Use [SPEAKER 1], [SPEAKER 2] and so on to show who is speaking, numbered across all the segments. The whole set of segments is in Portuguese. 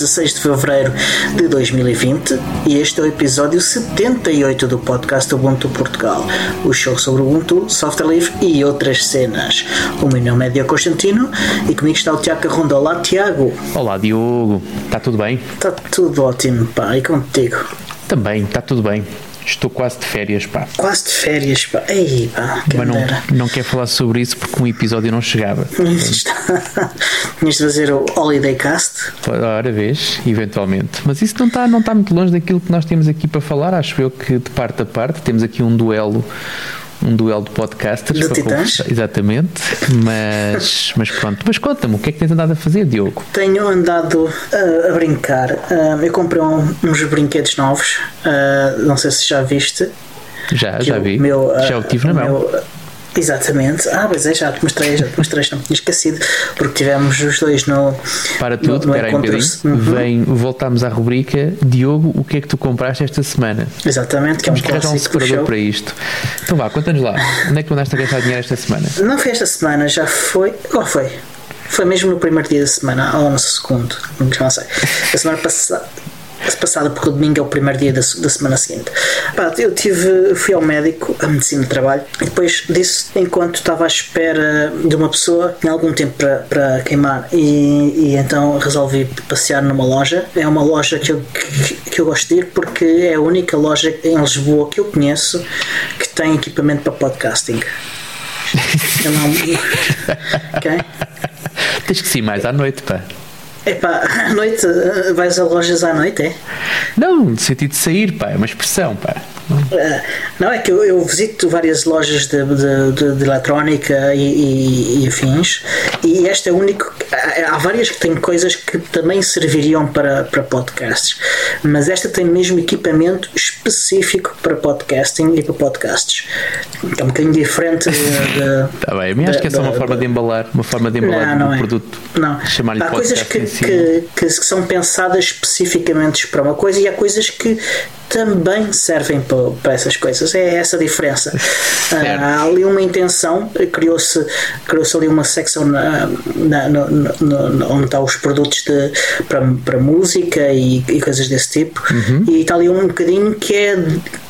[SPEAKER 1] é dia 16 de fevereiro de 2020 e este é o episódio 78 do podcast Ubuntu Portugal, o show sobre Ubuntu, software livre e outras cenas. O meu nome é Diogo Constantino e comigo está o Tiago Ronda. Olá, Tiago.
[SPEAKER 2] Olá, Diogo. Está tudo bem?
[SPEAKER 1] Está tudo ótimo, pá. E contigo?
[SPEAKER 2] Também, está tudo bem. Estou quase de férias, pá.
[SPEAKER 1] Quase de férias, pá. Ei, pá.
[SPEAKER 2] Mas não, não quero falar sobre isso porque um episódio não chegava.
[SPEAKER 1] Tinhas de fazer o Holiday Cast?
[SPEAKER 2] Ora, vez, eventualmente. Mas isso não está não está muito longe daquilo que nós temos aqui para falar. Acho eu que de parte a parte temos aqui um duelo um duelo de podcasters.
[SPEAKER 1] Titãs?
[SPEAKER 2] Exatamente. Mas, mas pronto. Mas conta-me, o que é que tens andado a fazer, Diogo?
[SPEAKER 1] Tenho andado uh, a brincar. Uh, eu comprei um, uns brinquedos novos. Uh, não sei se já viste.
[SPEAKER 2] Já, já vi. Meu, já o tive na mão. Meu,
[SPEAKER 1] Exatamente. Ah, pois é, já te mostrei, já te mostrei, não me tinha esquecido, porque tivemos os dois no.
[SPEAKER 2] Para tudo, no espera um bocadinho. Uhum. Vem, voltamos à rubrica Diogo, o que é que tu compraste esta semana?
[SPEAKER 1] Exatamente, que é um
[SPEAKER 2] Temos um separador para isto. Então vá, conta-nos lá. Onde é que tu andaste a gastar dinheiro esta semana?
[SPEAKER 1] Não foi esta semana, já foi. Qual foi? Foi mesmo no primeiro dia da semana, ou no segundo, não sei. A semana passada passada, porque o domingo é o primeiro dia da, da semana seguinte. Pá, eu tive, fui ao médico, a medicina de trabalho, e depois disse, enquanto estava à espera de uma pessoa, tinha algum tempo para, para queimar, e, e então resolvi passear numa loja. É uma loja que eu, que, que eu gosto de ir porque é a única loja em Lisboa que eu conheço que tem equipamento para podcasting.
[SPEAKER 2] ok? Tens que ir mais à noite, pá.
[SPEAKER 1] Epá, à noite, eh, vais a lojas à noite, é?
[SPEAKER 2] Não, no sentido de sair, pá, é uma expressão, pá.
[SPEAKER 1] Uh, não, é que eu, eu, visito várias lojas de, de, de, de eletrónica e, e, e, afins, e esta é o único. Há, há várias que têm coisas que também serviriam para, para podcasts, mas esta tem mesmo equipamento específico para podcasting e para podcasts. É um bocadinho diferente de.
[SPEAKER 2] Está bem, mas acho que é só uma forma de embalar, uma forma de embalar não, não um é. produto.
[SPEAKER 1] Não, há coisas que, que, que são pensadas especificamente para uma coisa e há coisas que também servem para, para essas coisas. É essa a diferença. Uh, há ali uma intenção, criou-se criou ali uma secção na, na, no, no, onde estão os produtos de, para, para música e, e coisas desse tipo, uhum. e está ali um bocadinho que é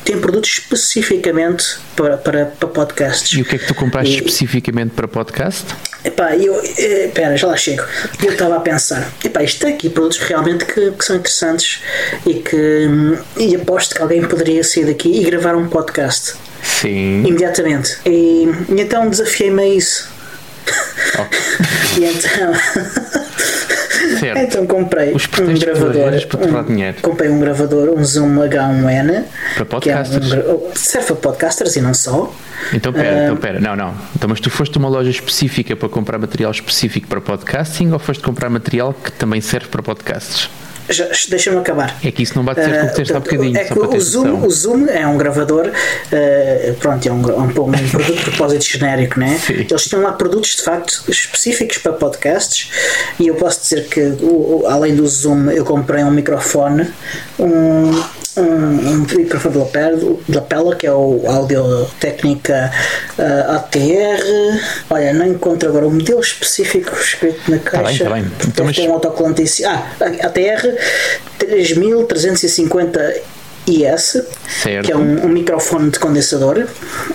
[SPEAKER 1] tem produtos especificamente para, para, para podcasts.
[SPEAKER 2] E o que é que tu compraste e, especificamente para podcast?
[SPEAKER 1] Epá, eu, eh, espera, já lá chego. Eu estava a pensar, epá, isto tem aqui produtos realmente que, que, são interessantes e que e aposto que alguém poderia sair daqui e gravar um podcast.
[SPEAKER 2] Sim.
[SPEAKER 1] Imediatamente. E, e então desafiei-me a isso. Okay. e então. Certo. Então comprei
[SPEAKER 2] Os
[SPEAKER 1] um gravador.
[SPEAKER 2] Um,
[SPEAKER 1] comprei um gravador, um Zoom H1N.
[SPEAKER 2] Para podcasters.
[SPEAKER 1] É um, serve para podcasters e não só.
[SPEAKER 2] Então pera, uh, então pera, não, não. Então, mas tu foste uma loja específica para comprar material específico para podcasting ou foste comprar material que também serve para podcasts?
[SPEAKER 1] Deixa-me acabar.
[SPEAKER 2] É que isso não bate certo com o que disseste há bocadinho. É que
[SPEAKER 1] o, Zoom, o Zoom é um gravador, uh, pronto, é um, um, um, produto de propósito genérico, né? Sim. Eles têm lá produtos de facto específicos para podcasts e eu posso dizer que, o, além do Zoom, eu comprei um microfone, um um, um microfone de lapela, de lapela que é o Audio Técnica uh, ATR. Olha, não encontro agora o modelo específico escrito na caixa.
[SPEAKER 2] Tá bem, tá bem.
[SPEAKER 1] Então, mas... Tem um autocolante. Ah, ATR 3350 IS, certo. que é um, um, microfone de condensador,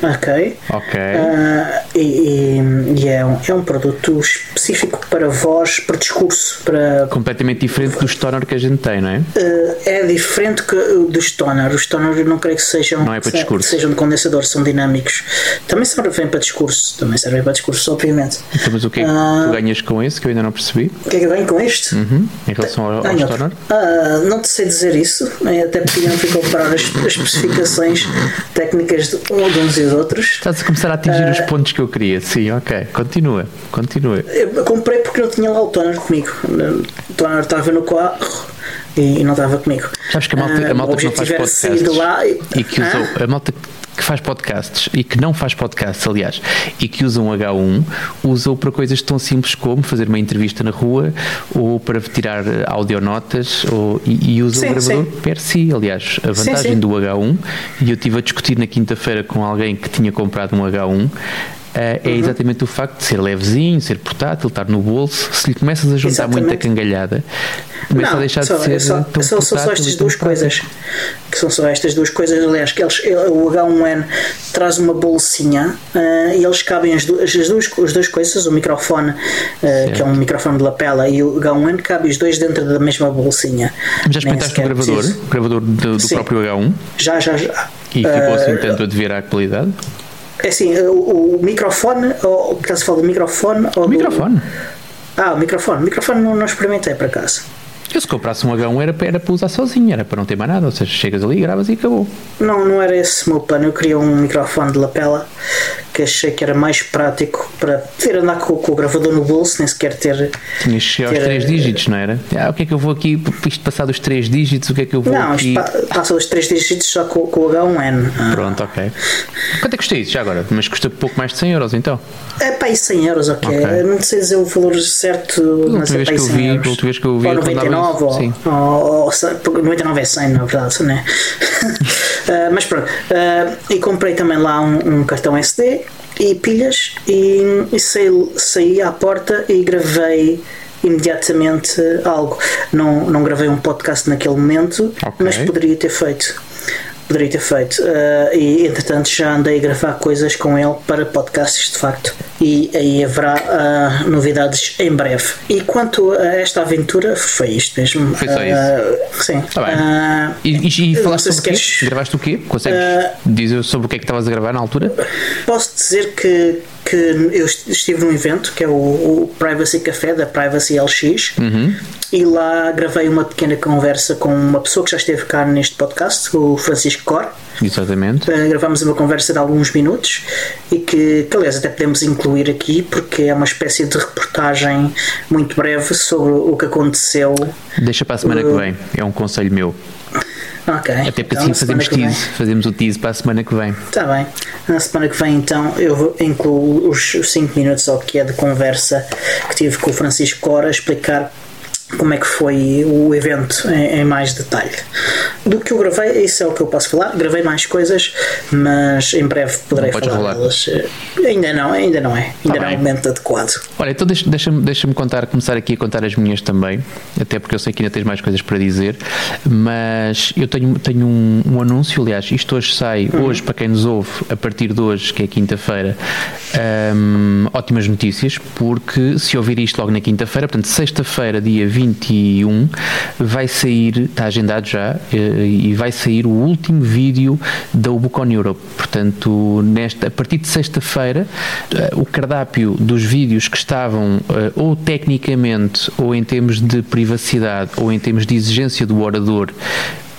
[SPEAKER 1] ok?
[SPEAKER 2] Ok.
[SPEAKER 1] Uh, e, e, e é, um, é um produto específico para voz, para discurso, para...
[SPEAKER 2] Completamente diferente do stoner que a gente tem, não é?
[SPEAKER 1] Uh, é diferente que, do stoner. Os stoner não creio que sejam,
[SPEAKER 2] não é para discurso.
[SPEAKER 1] sejam de condensador, são dinâmicos. Também servem para discurso, também servem para discurso, obviamente.
[SPEAKER 2] Então, mas o que é que uh, tu ganhas com esse que eu ainda não percebi?
[SPEAKER 1] O que é que eu ganho com este?
[SPEAKER 2] Uhum. Em relação ao, ao stoner?
[SPEAKER 1] não te sei dizer isso, até porque não ficou comparar as, as especificações técnicas de, uns e dos outros.
[SPEAKER 2] Estás a começar a atingir uh, os ah, pontos que eu queria. Sim, ok. Continua, continua.
[SPEAKER 1] Eu comprei porque não tinha lá o toner comigo. O toner estava no carro e não estava comigo.
[SPEAKER 2] Sabes que a malta, a malta uh, que não faz podcasts lá, e, e que usou, a malta que faz podcasts e que não faz podcasts, aliás, e que usa um H1, usa para coisas tão simples como fazer uma entrevista na rua ou para tirar audionotas ou, e, e usa sim, o gravador sim. per si. Aliás, a vantagem sim, do H1, e eu estive a discutir na quinta-feira com alguém que tinha comprado um H1 é uhum. exatamente o facto de ser levezinho, ser portátil, estar no bolso. Se lhe começas a juntar exatamente. muita cangalhada, começa
[SPEAKER 1] não,
[SPEAKER 2] a deixar
[SPEAKER 1] só,
[SPEAKER 2] de ser.
[SPEAKER 1] É só, tão só, só estas duas coisas. Que são só estas duas coisas. Aliás, que eles, o H1N traz uma bolsinha uh, e eles cabem as, duas, as, duas, as duas coisas, o microfone, uh, que é um microfone de lapela, e o H1N, cabem os dois dentro da mesma bolsinha.
[SPEAKER 2] Já experimentaste o gravador? O gravador do, do próprio H1?
[SPEAKER 1] Já, já, já.
[SPEAKER 2] E ficou assim uh, tanto a dever à qualidade?
[SPEAKER 1] É assim, o, o microfone, ou estás a falar do microfone? Ou
[SPEAKER 2] o microfone?
[SPEAKER 1] Do... Ah, o microfone. O microfone não, não experimentei por acaso.
[SPEAKER 2] Eu se comprasse um H1 era, era para usar sozinho, era para não ter mais nada, ou seja, chegas ali, gravas e acabou.
[SPEAKER 1] Não, não era esse o meu plano. Eu queria um microfone de lapela que achei que era mais prático para ter andar com, com o gravador no bolso, nem sequer ter.
[SPEAKER 2] Tinhas chegar aos 3 eh, dígitos, não era? Ah, o que é que eu vou aqui, isto passar dos 3 dígitos, o que é que eu vou
[SPEAKER 1] não,
[SPEAKER 2] aqui? Não,
[SPEAKER 1] passa os 3 dígitos só com, com o H1N.
[SPEAKER 2] Ah. Pronto, ok. Quanto é que custa isso já agora? Mas custa pouco mais de 100 euros então?
[SPEAKER 1] É para aí 100 euros, ok. okay. Não sei dizer o valor certo, mas é para aí 100 euros. Última vez que eu vi, ou 99 ou, ou, ou, 99 é 100 na verdade, né? uh, mas pronto. Uh, e comprei também lá um, um cartão SD e pilhas e, e saí, saí à porta e gravei imediatamente algo. Não, não gravei um podcast naquele momento, okay. mas poderia ter feito poderia ter feito. Uh, e entretanto já andei a gravar coisas com ele para podcasts de facto. E aí haverá uh, novidades em breve. E quanto a esta aventura, foi isto mesmo.
[SPEAKER 2] Foi só isso.
[SPEAKER 1] sim.
[SPEAKER 2] Tá bem. e, e, e falaste sobre o quê? Gravaste o quê? Consegues dizer sobre o que é que estavas a gravar na altura?
[SPEAKER 1] Posso dizer que que eu estive num evento que é o, o Privacy Café da Privacy LX
[SPEAKER 2] uhum.
[SPEAKER 1] e lá gravei uma pequena conversa com uma pessoa que já esteve cá neste podcast, o Francisco Cor.
[SPEAKER 2] Exatamente.
[SPEAKER 1] Uh, gravámos uma conversa de alguns minutos e que, que, aliás, até podemos incluir aqui porque é uma espécie de reportagem muito breve sobre o que aconteceu.
[SPEAKER 2] Deixa para a semana uh, que vem, é um conselho meu.
[SPEAKER 1] Ok.
[SPEAKER 2] Até porque então, assim fazemos tease, fazemos o tease para a semana que vem.
[SPEAKER 1] Está bem. Na semana que vem, então, eu incluo os 5 minutos ao que é de conversa que tive com o Francisco Cora a explicar como é que foi o evento em, em, mais detalhe. Do que eu gravei, isso é o que eu posso falar. Gravei mais coisas, mas em breve poderei falar delas. Ainda não, ainda não é. Ainda tá não é o momento adequado.
[SPEAKER 2] Olha, então deixa-me deixa deixa contar, começar aqui a contar as minhas também, até porque eu sei que ainda tens mais coisas para dizer, mas eu tenho, tenho um, um anúncio, aliás, isto hoje sai, uhum. hoje, para quem nos ouve, a partir de hoje, que é quinta-feira, um, ótimas notícias, porque se ouvir isto logo na quinta-feira, portanto, sexta-feira, dia 21 vai sair, está agendado já, eh, e vai sair o último vídeo da Ubucon Europe. Portanto, nesta, a partir de sexta-feira, eh, o cardápio dos vídeos que estavam eh, ou tecnicamente ou em termos de privacidade ou em termos de exigência do orador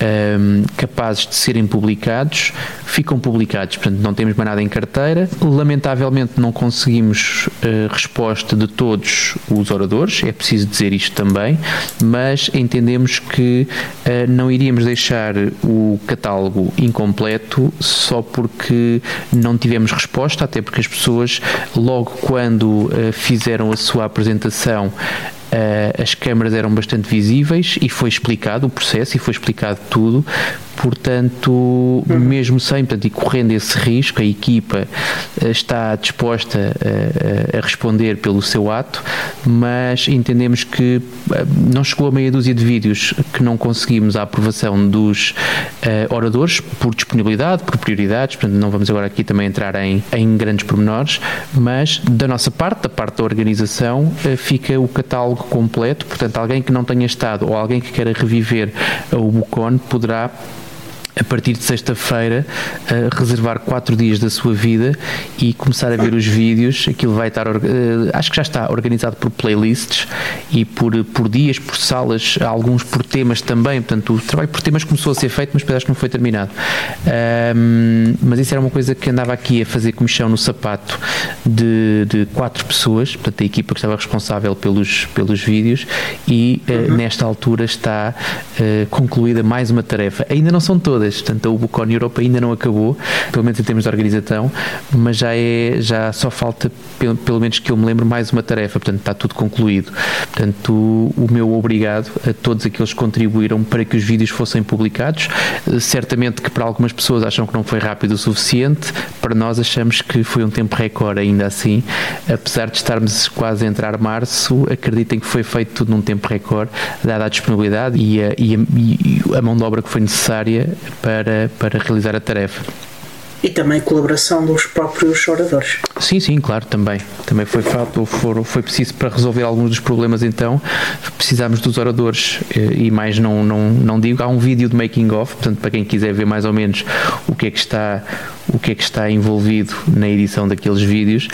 [SPEAKER 2] um, ehm, capazes de serem publicados, ficam publicados. Portanto, não temos mais nada em carteira. Lamentavelmente, não conseguimos uh, resposta de todos os oradores, é preciso dizer isto também, mas entendemos que uh, não iríamos deixar o catálogo incompleto só porque não tivemos resposta, até porque as pessoas, logo quando uh, fizeram a sua apresentação, as câmaras eram bastante visíveis e foi explicado o processo e foi explicado tudo. Portanto, uhum. mesmo sem, portanto, e correndo esse risco, a equipa uh, está disposta a, a, responder pelo seu ato, mas entendemos que uh, não chegou a meia dúzia de vídeos que não conseguimos a aprovação dos oradores por disponibilidade, por prioridades, portanto, não vamos agora aqui também entrar em, em grandes pormenores, mas da nossa parte, da parte da organização, fica o catálogo completo, portanto, alguém que não tenha estado ou alguém que queira reviver o Bucon poderá a partir de sexta-feira, uh, reservar quatro dias da sua vida e começar a ver os vídeos. Aquilo vai estar, uh, acho que já está organizado por playlists e por, por dias, por salas, alguns por temas também. Portanto, o trabalho por temas começou a ser feito, mas que não foi terminado. Um, mas isso era uma coisa que andava aqui a fazer comissão no sapato de, de quatro pessoas, portanto, a equipa que estava responsável pelos, pelos vídeos, e uh, nesta altura está concluída mais uma tarefa. Ainda não são todas todas. Portanto, a Ubucon Europa ainda não acabou, pelo menos em termos de organização, mas já é, já só falta, pelo, pelo menos que eu me lembro, mais uma tarefa. Portanto, está tudo concluído. Portanto, o, meu obrigado a todos aqueles que contribuíram para que os vídeos fossem publicados. Certamente que para algumas pessoas acham que não foi rápido o suficiente, para nós achamos que foi um tempo recorde ainda assim. Apesar de estarmos quase a entrar março, acreditem que foi feito tudo num tempo recorde, dada a disponibilidade e a, e a, e a mão de obra que foi necessária para, para realizar a tarefa.
[SPEAKER 1] E também colaboração dos próprios oradores.
[SPEAKER 2] Sim, sim, claro, também. Também foi fato, foi, foi preciso para resolver alguns dos problemas, então precisámos dos oradores eh, e mais não, não, não digo. Há um vídeo de making of, portanto, para quem quiser ver mais ou menos o que é que está o que é que está envolvido na edição daqueles vídeos,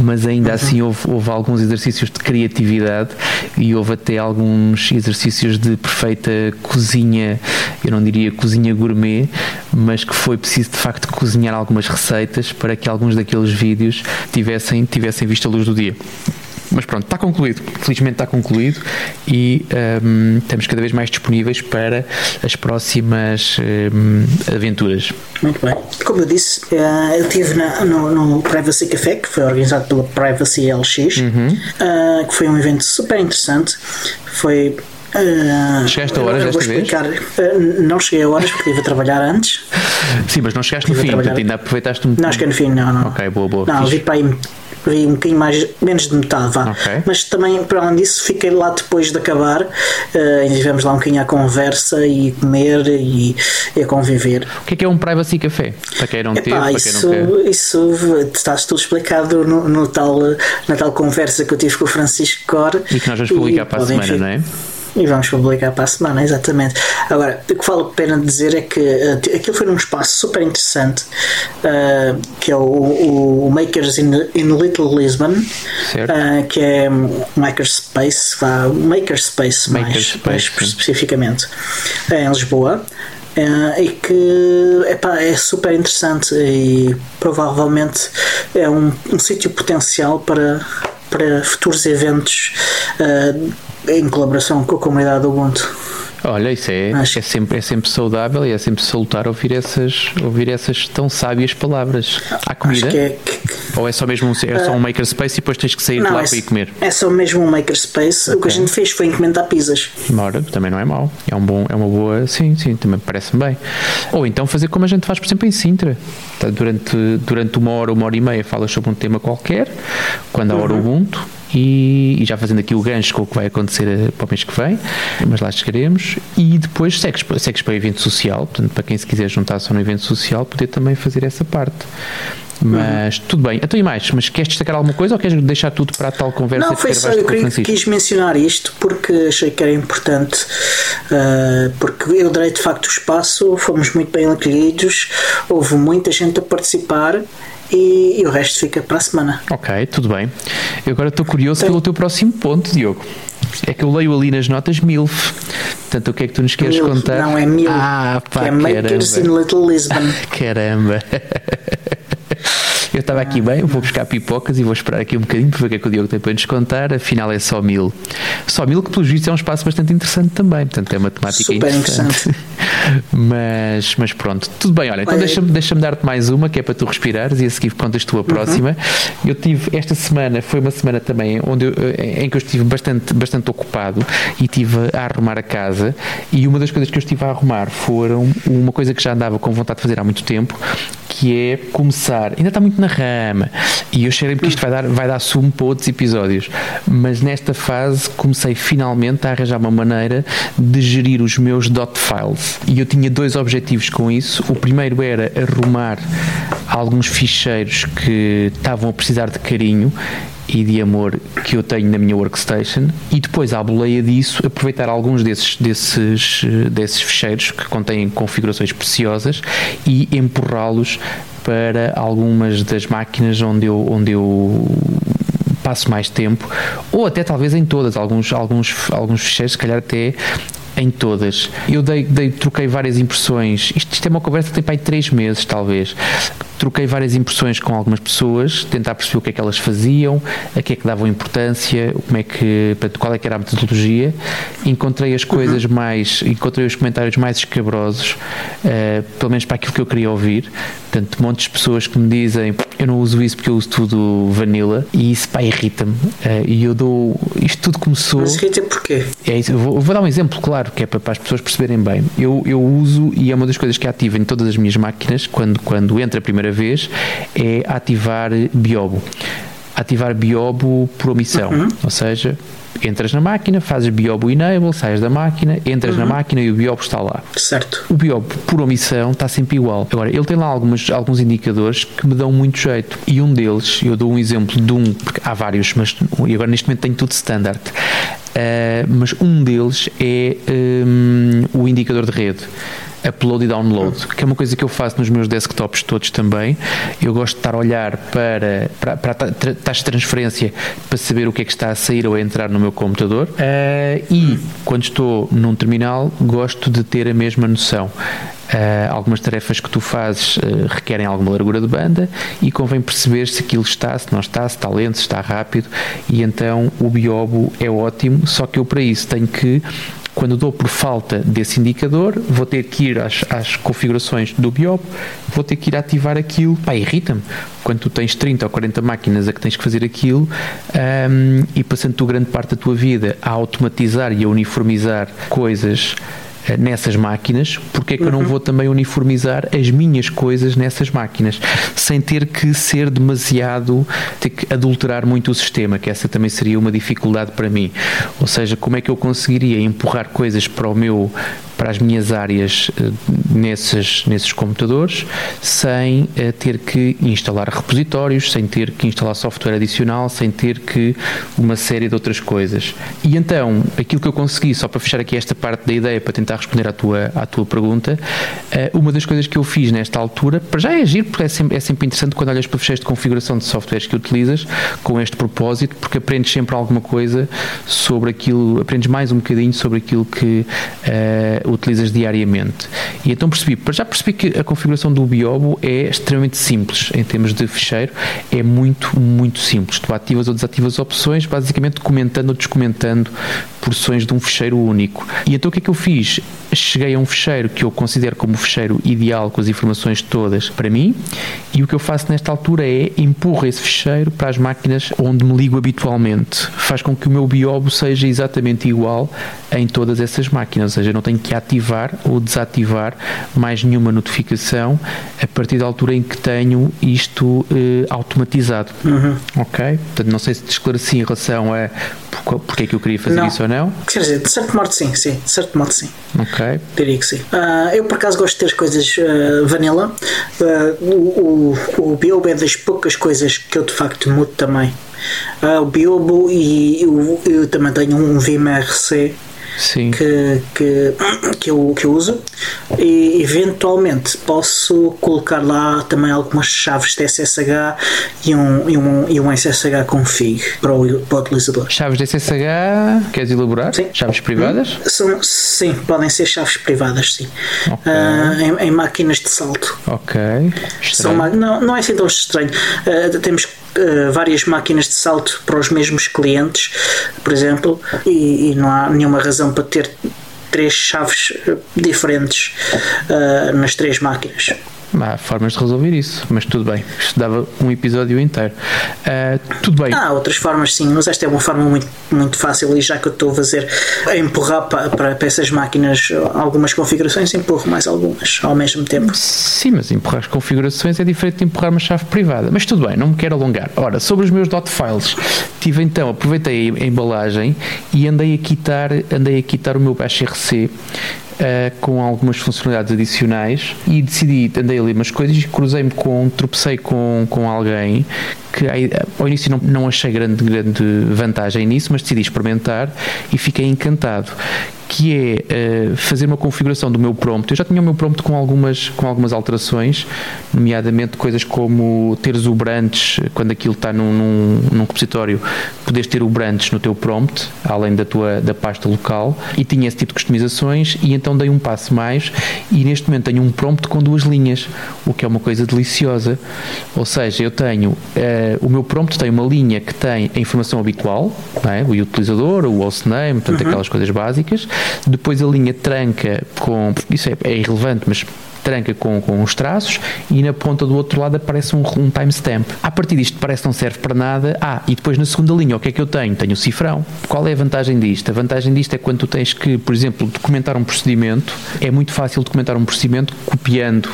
[SPEAKER 2] mas ainda assim houve, houve alguns exercícios de criatividade e houve até alguns exercícios de perfeita cozinha, eu não diria cozinha gourmet, mas que foi preciso de facto cozinhar algumas receitas para que alguns daqueles vídeos tivessem, tivessem visto a luz do dia. Mas pronto, está concluído. Felizmente está concluído e um, estamos cada vez mais disponíveis para as próximas um, aventuras.
[SPEAKER 1] Muito bem. Como eu disse, uh, eu estive no, no, Privacy Café, que foi organizado pela Privacy LX, uhum. uh, que foi um evento super interessante. Foi
[SPEAKER 2] Uh, chegaste a horas desta vez?
[SPEAKER 1] Uh, não cheguei a horas porque estive a trabalhar antes.
[SPEAKER 2] Sim, mas não chegaste no fim, portanto ainda aproveitaste um
[SPEAKER 1] Não, cheguei no fim, não, não.
[SPEAKER 2] Ok, boa, boa.
[SPEAKER 1] Não, vi para aí vi um bocadinho mais, menos de metade, vá. Okay. Mas também, para além disso, fiquei lá depois de acabar uh, e tivemos lá um bocadinho à conversa e comer e, e, a conviver.
[SPEAKER 2] O que é que é um privacy café? Para quem não teve, para
[SPEAKER 1] isso,
[SPEAKER 2] quem não
[SPEAKER 1] quer. Isso estás tudo explicado no, no, tal, na tal conversa que eu tive com o Francisco Cor.
[SPEAKER 2] E que nós vamos publicar para a semana, não é?
[SPEAKER 1] E vamos publicar para a semana, exatamente. Agora, o que vale a pena dizer é que uh, aquilo foi num espaço super interessante, uh, que é o, o Makers in, in Little Lisbon, uh, que é Makerspace, vá, Makerspace, mais, mais especificamente, é em Lisboa. Uh, e que epá, é super interessante e provavelmente é um, um sítio potencial para, para futuros eventos uh, em colaboração com a comunidade do Ubuntu.
[SPEAKER 2] Olha, isso é, Acho... é, sempre, é sempre saudável e é sempre salutar ouvir essas, ouvir essas tão sábias palavras. Há comida? É, Ou é só mesmo um, é só um makerspace e depois tens que sair não, de lá é, para ir comer?
[SPEAKER 1] É só mesmo um makerspace. Okay. O que a gente fez foi encomendar pizzas.
[SPEAKER 2] Ora, também não é mau. É, um bom, é uma boa. Sim, sim, também parece-me bem. Ou então fazer como a gente faz, por exemplo, em Sintra. Tá, durante, durante uma hora, uma hora e meia, falas sobre um tema qualquer. Quando a hora uhum. Ubuntu e, e, já fazendo aqui o gancho com o que vai acontecer eh, para o mês que vem, mas lá chegaremos. E depois segues, segues para o evento social, portanto, para quem se quiser juntar só no evento social, poder também fazer essa parte. Mas uhum. tudo bem. Então e mais? Mas queres destacar alguma coisa ou queres deixar tudo para a tal conversa
[SPEAKER 1] Não, foi só, eu queria, quis mencionar isto porque achei que era importante, uh, porque eu dei de facto o espaço, fomos muito bem acolhidos, houve muita gente a participar e, e, o resto fica para a semana.
[SPEAKER 2] Ok, tudo bem. Eu agora estou curioso pelo teu próximo ponto, Diogo. É que eu leio ali nas notas MILF. Portanto, o que é que tu nos queres
[SPEAKER 1] MILF,
[SPEAKER 2] contar?
[SPEAKER 1] Não, é MILF. Ah, pá, é Makers in Little Lisbon.
[SPEAKER 2] Caramba. Eu estava aqui bem, vou buscar pipocas e vou esperar aqui um bocadinho para ver o que é que o Diogo tem para nos contar. Afinal, é só mil. Só mil, que pelos vistos é um espaço bastante interessante também. Portanto, é uma temática
[SPEAKER 1] Super
[SPEAKER 2] interessante. interessante. mas, mas pronto, tudo bem. Olha, então deixa-me deixa dar-te mais uma que é para tu respirares e a seguir contas tu a próxima. Uhum. Eu tive esta semana, foi uma semana também onde eu, em que eu estive bastante, bastante ocupado e estive a arrumar a casa. E uma das coisas que eu estive a arrumar foram uma coisa que já andava com vontade de fazer há muito tempo, que é começar. Ainda está muito na rama. E eu cheirei que isto vai dar, vai dar sumo para outros episódios, mas nesta fase comecei finalmente a arranjar uma maneira de gerir os meus dot files. E eu tinha dois objetivos com isso. O primeiro era arrumar alguns ficheiros que estavam a precisar de carinho e de amor que eu tenho na minha workstation. E depois à boleia disso aproveitar alguns desses, desses, desses ficheiros que contêm configurações preciosas e empurrá-los para algumas das máquinas onde eu, onde eu passo mais tempo ou até talvez em todas alguns alguns alguns ficheiros se calhar até em todas. Eu dei, dei, troquei várias impressões. Isto, isto é uma conversa que tem para aí três meses, talvez troquei várias impressões com algumas pessoas, tentar perceber o que é que elas faziam, a que é que davam importância, como é que, qual é que era a metodologia. Encontrei as coisas uhum. mais, encontrei os comentários mais escabrosos, uh, pelo menos para aquilo que eu queria ouvir. Portanto, montes de pessoas que me dizem eu não uso isso porque eu uso tudo vanilla e isso pá, irrita-me. Uh, e eu dou. Isto tudo começou.
[SPEAKER 1] Mas irrita porquê?
[SPEAKER 2] É isso. Vou, vou, dar um exemplo, claro, que é para, para, as pessoas perceberem bem. Eu, eu uso e é uma das coisas que ativo em todas as minhas máquinas quando, quando entra a primeira vez é ativar Biobo. Ativar Biobo por omissão. Uhum. Ou seja, entras na máquina, fazes Biobo Enable, sais da máquina, entras uhum. na máquina e o Biobo está lá.
[SPEAKER 1] Certo.
[SPEAKER 2] O Biobo, por omissão, está sempre igual. Agora, ele tem lá algumas, alguns indicadores que me dão muito jeito. E um deles, eu dou um exemplo de um, porque há vários, mas e agora neste momento tenho tudo standard. Uh, mas um deles é um, o indicador de rede upload e download, que é uma coisa que eu faço nos meus desktops todos também. Eu gosto de estar a olhar para, para, para a taxa de transferência para saber o que é que está a sair ou a entrar no meu computador. Uh, e quando estou num terminal, gosto de ter a mesma noção. Uh, algumas tarefas que tu fazes uh, requerem alguma largura de banda e convém perceber se aquilo está, se não está, se está lento, se está rápido e então o Biobo é ótimo, só que eu para isso tenho que quando dou por falta desse indicador, vou ter que ir às, às configurações do Biob, vou ter que ir ativar aquilo. Pá, irrita-me. Quando tu tens 30 ou 40 máquinas a que tens que fazer aquilo um, e passando tu grande parte da tua vida a automatizar e a uniformizar coisas eh, nessas máquinas, porque é que uhum. eu não uhum. vou também uniformizar as minhas coisas nessas máquinas, sem ter que ser demasiado, ter que adulterar muito o sistema, que essa também seria uma dificuldade para mim. Ou seja, como é que eu conseguiria empurrar coisas para o meu para as minhas áreas eh, nesses, nesses computadores sem uh, ter que instalar repositórios, sem ter que instalar software adicional, sem ter que uma série de outras coisas. E então, aquilo que eu consegui, só para fechar aqui esta parte da ideia, para tentar responder à tua, à tua pergunta, uh, uma das coisas que eu fiz nesta altura, para já é agir, porque é sempre, é sempre interessante quando olhas para fecheiros de configuração de softwares que utilizas com este propósito, porque aprendes sempre alguma coisa sobre aquilo, aprendes mais um bocadinho sobre aquilo que uh, utilizas diariamente. E então percebi, já percebi que a configuração do Biobo é extremamente simples em termos de fecheiro, é muito, muito simples. Tu ativas ou desativas opções, basicamente comentando ou descomentando porções de um fecheiro único. E então o que é que eu fiz? Cheguei a um fecheiro que eu considero como o fecheiro ideal com as informações todas para mim, e o que eu faço nesta altura é empurro esse fecheiro para as máquinas onde me ligo habitualmente. Faz com que o meu Biobo seja exatamente igual em todas essas máquinas, ou seja, não tenho que ativar ou desativar mais nenhuma notificação a partir da altura em que tenho isto eh, automatizado. Uhum. Ok? Portanto, não sei se te esclareci em relação a porque é que eu queria fazer
[SPEAKER 1] não.
[SPEAKER 2] isso ou não.
[SPEAKER 1] Quer dizer, de certo modo sim, sim, de certo modo sim.
[SPEAKER 2] Ok.
[SPEAKER 1] Diria que sim. Uh, eu por acaso gosto de ter as coisas uh, vanilla. Uh, o, o, o Biobo é das poucas coisas que eu de facto mudo também. o Biobo e eu, eu também tenho um VMRC
[SPEAKER 2] Sim.
[SPEAKER 1] Que, que, que, eu, que eu uso e eventualmente posso colocar lá também algumas chaves de SSH e um, e um, e um SSH config para o, para o utilizador.
[SPEAKER 2] Chaves de SSH, queres elaborar?
[SPEAKER 1] Sim.
[SPEAKER 2] Chaves privadas?
[SPEAKER 1] Hum, são, sim, podem ser chaves privadas, sim. Okay. Uh, em, em, máquinas de salto.
[SPEAKER 2] Ok.
[SPEAKER 1] São, não, não é assim tão estranho. Uh, temos Uh, várias máquinas de salto para os mesmos clientes, por exemplo, e, e, não há nenhuma razão para ter três chaves eh, diferentes uh, nas três máquinas.
[SPEAKER 2] Há formas de resolver isso, mas tudo bem. Isto dava um episódio inteiro. Uh, tudo bem.
[SPEAKER 1] Há outras formas, sim, mas esta é uma forma muito, muito fácil e já que eu estou a fazer a empurrar para, para essas máquinas algumas configurações, empurro mais algumas ao mesmo tempo.
[SPEAKER 2] Sim, mas empurrar as configurações é diferente de empurrar uma chave privada. Mas tudo bem, não me quero alongar. Ora, sobre os meus dot files, tive então, aproveitei a embalagem e andei a quitar, andei a quitar o meu bash RC uh, com algumas funcionalidades adicionais e decidi, andei ali umas coisas e cruzei-me com, tropecei com, com alguém que ao início não, não achei grande, grande vantagem nisso, mas decidi experimentar e fiquei encantado que é uh, fazer uma configuração do meu prompt. Eu já tinha o meu prompt com algumas, com algumas alterações, nomeadamente coisas como teres o branch, quando aquilo está num, num, num repositório, poderes ter o branch no teu prompt, além da tua da pasta local, e tinha esse tipo de customizações, e então dei um passo mais, e neste momento tenho um prompt com duas linhas, o que é uma coisa deliciosa. Ou seja, eu tenho, uh, o meu prompt tem uma linha que tem a informação habitual, é? o utilizador, o hostname, portanto, uhum. aquelas coisas básicas, depois a linha tranca com. Isso é, é irrelevante, mas tranca com, com os traços e na ponta do outro lado aparece um, um timestamp. A partir disto parece não serve para nada. Ah, e depois na segunda linha, o que é que eu tenho? Tenho o cifrão. Qual é a vantagem disto? A vantagem disto é quando tu tens que, por exemplo, documentar um procedimento, é muito fácil documentar um procedimento copiando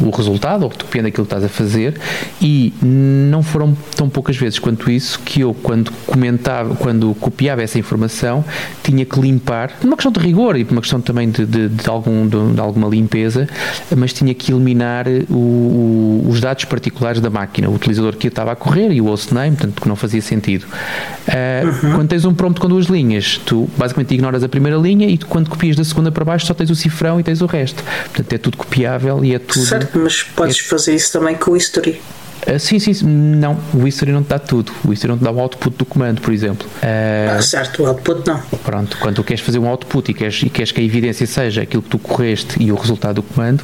[SPEAKER 2] o resultado, ou depende daquilo que estás a fazer, e não foram tão poucas vezes quanto isso que eu, quando comentava, quando copiava essa informação, tinha que limpar, uma questão de rigor e uma questão também de, de, de algum, de, de, alguma limpeza, mas tinha que eliminar o, o, os dados particulares da máquina, o utilizador que estava a correr e o hostname, portanto que não fazia sentido. Uh, uhum. Quando tens um prompt com duas linhas, tu basicamente ignoras a primeira linha e tu, quando copias da segunda para baixo só tens o cifrão e tens o resto. Portanto é tudo copiável e é tudo.
[SPEAKER 1] Certo mas podes é... fazer isso também com o history.
[SPEAKER 2] Uh, sim, sim, não, o history não te dá tudo. O history não te dá o output do comando, por exemplo.
[SPEAKER 1] Uh, ah, certo, o output não.
[SPEAKER 2] Pronto, quando tu queres fazer um output e queres, e queres que a evidência seja aquilo que tu correste e o resultado do comando,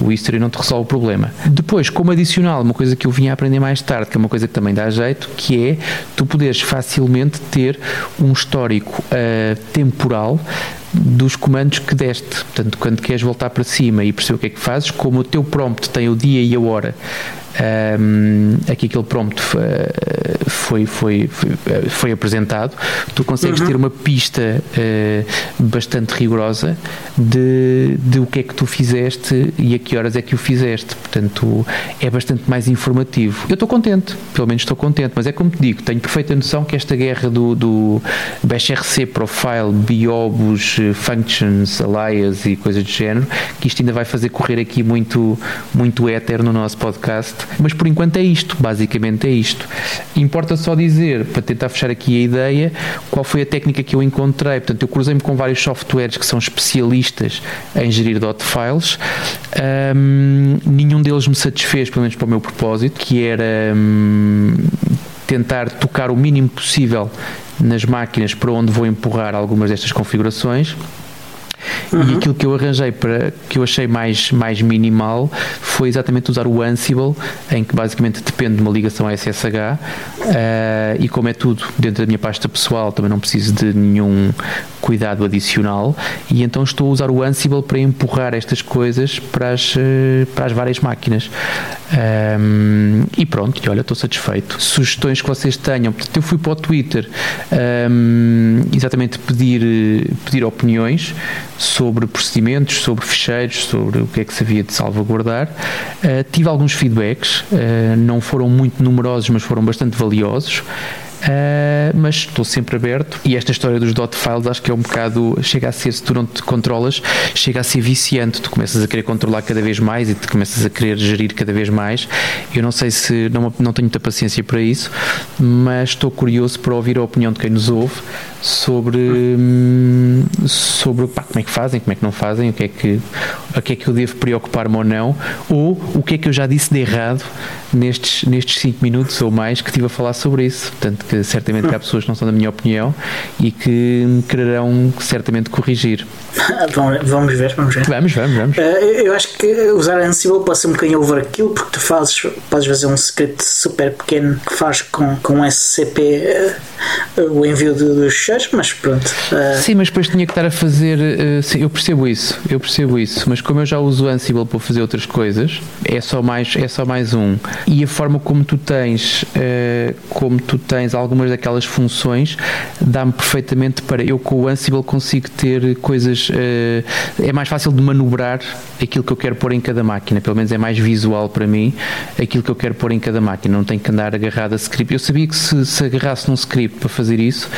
[SPEAKER 2] o history não te resolve o problema. Depois, como adicional, uma coisa que eu vim a aprender mais tarde, que é uma coisa que também dá jeito, que é tu poderes facilmente ter um histórico uh, temporal dos comandos que deste. Portanto, quando queres voltar para cima e perceber o que é que fazes, como o teu prompt tem o dia e a hora um, aqui aquele prompt foi, foi, foi, foi apresentado, tu consegues uhum. ter uma pista uh, bastante rigorosa de, de o que é que tu fizeste e a que horas é que o fizeste. Portanto, é bastante mais informativo. Eu estou contente, pelo menos estou contente, mas é como te digo, tenho perfeita noção que esta guerra do, do BashRC Profile, Biobus, Functions, Alias e coisas do género, que isto ainda vai fazer correr aqui muito, muito éter no nosso podcast mas por enquanto é isto, basicamente é isto. Importa só dizer, para tentar fechar aqui a ideia, qual foi a técnica que eu encontrei. Portanto, eu cruzei-me com vários softwares que são especialistas em gerir dot files. Um, nenhum deles me satisfez, pelo menos para o meu propósito, que era um, tentar tocar o mínimo possível nas máquinas para onde vou empurrar algumas destas configurações Uhum. E aquilo que eu arranjei para que eu achei mais, mais minimal foi exatamente usar o Ansible, em que basicamente depende de uma ligação a SSH uh, eh, e como é tudo dentro da minha pasta pessoal, também não preciso de nenhum cuidado adicional e então estou a usar o Ansible para empurrar estas coisas para as, eh, para as várias máquinas. Um, e pronto, e olha, estou satisfeito. Sugestões que vocês tenham, portanto, eu fui para o Twitter um, exatamente pedir, pedir opiniões sobre procedimentos, sobre fecheiros, sobre o que é que se havia de salvaguardar. Uh, tive alguns feedbacks, uh, não foram muito numerosos, mas foram bastante valiosos. Uh, mas estou sempre aberto. E esta história dos dot files acho que é um bocado chega a ser, se tu não te controlas chega a ser viciante, tu começas a querer controlar cada vez mais e tu começas a querer gerir cada vez mais. Eu não sei se, não, não tenho muita paciência para isso mas estou curioso para ouvir a opinião de quem nos ouve sobre sobre pá, como é que fazem, como é que não fazem o que é que, a que é que eu devo preocupar-me ou não ou o que é que eu já disse de errado nestes, nestes 5 minutos ou mais que estive a falar sobre isso. Portanto que certamente há pessoas que não são da minha opinião e que me quererão certamente corrigir.
[SPEAKER 1] vamos ver, vamos ver.
[SPEAKER 2] Vamos, vamos, vamos.
[SPEAKER 1] Eh, eu acho que usar Ansible pode ser um bocadinho overkill porque tu fazes, podes fazer um script super pequeno que faz com, com SCP eh, o envio dos cheiros, mas pronto.
[SPEAKER 2] Eh, sim, mas depois tinha que estar a fazer. Sim, eu percebo isso, eu percebo isso, mas como eu já uso Ansible para fazer outras coisas, é só mais, é só mais um. E a forma como tu tens, como tu tens algumas daquelas funções, dá-me perfeitamente para eu com o Ansible consigo ter coisas. Uh, é mais fácil de manobrar aquilo que eu quero pôr em cada máquina, pelo menos é mais visual para mim aquilo que eu quero pôr em cada máquina, não tenho que andar agarrado a script. Eu sabia que se, se agarrasse num script para fazer isso,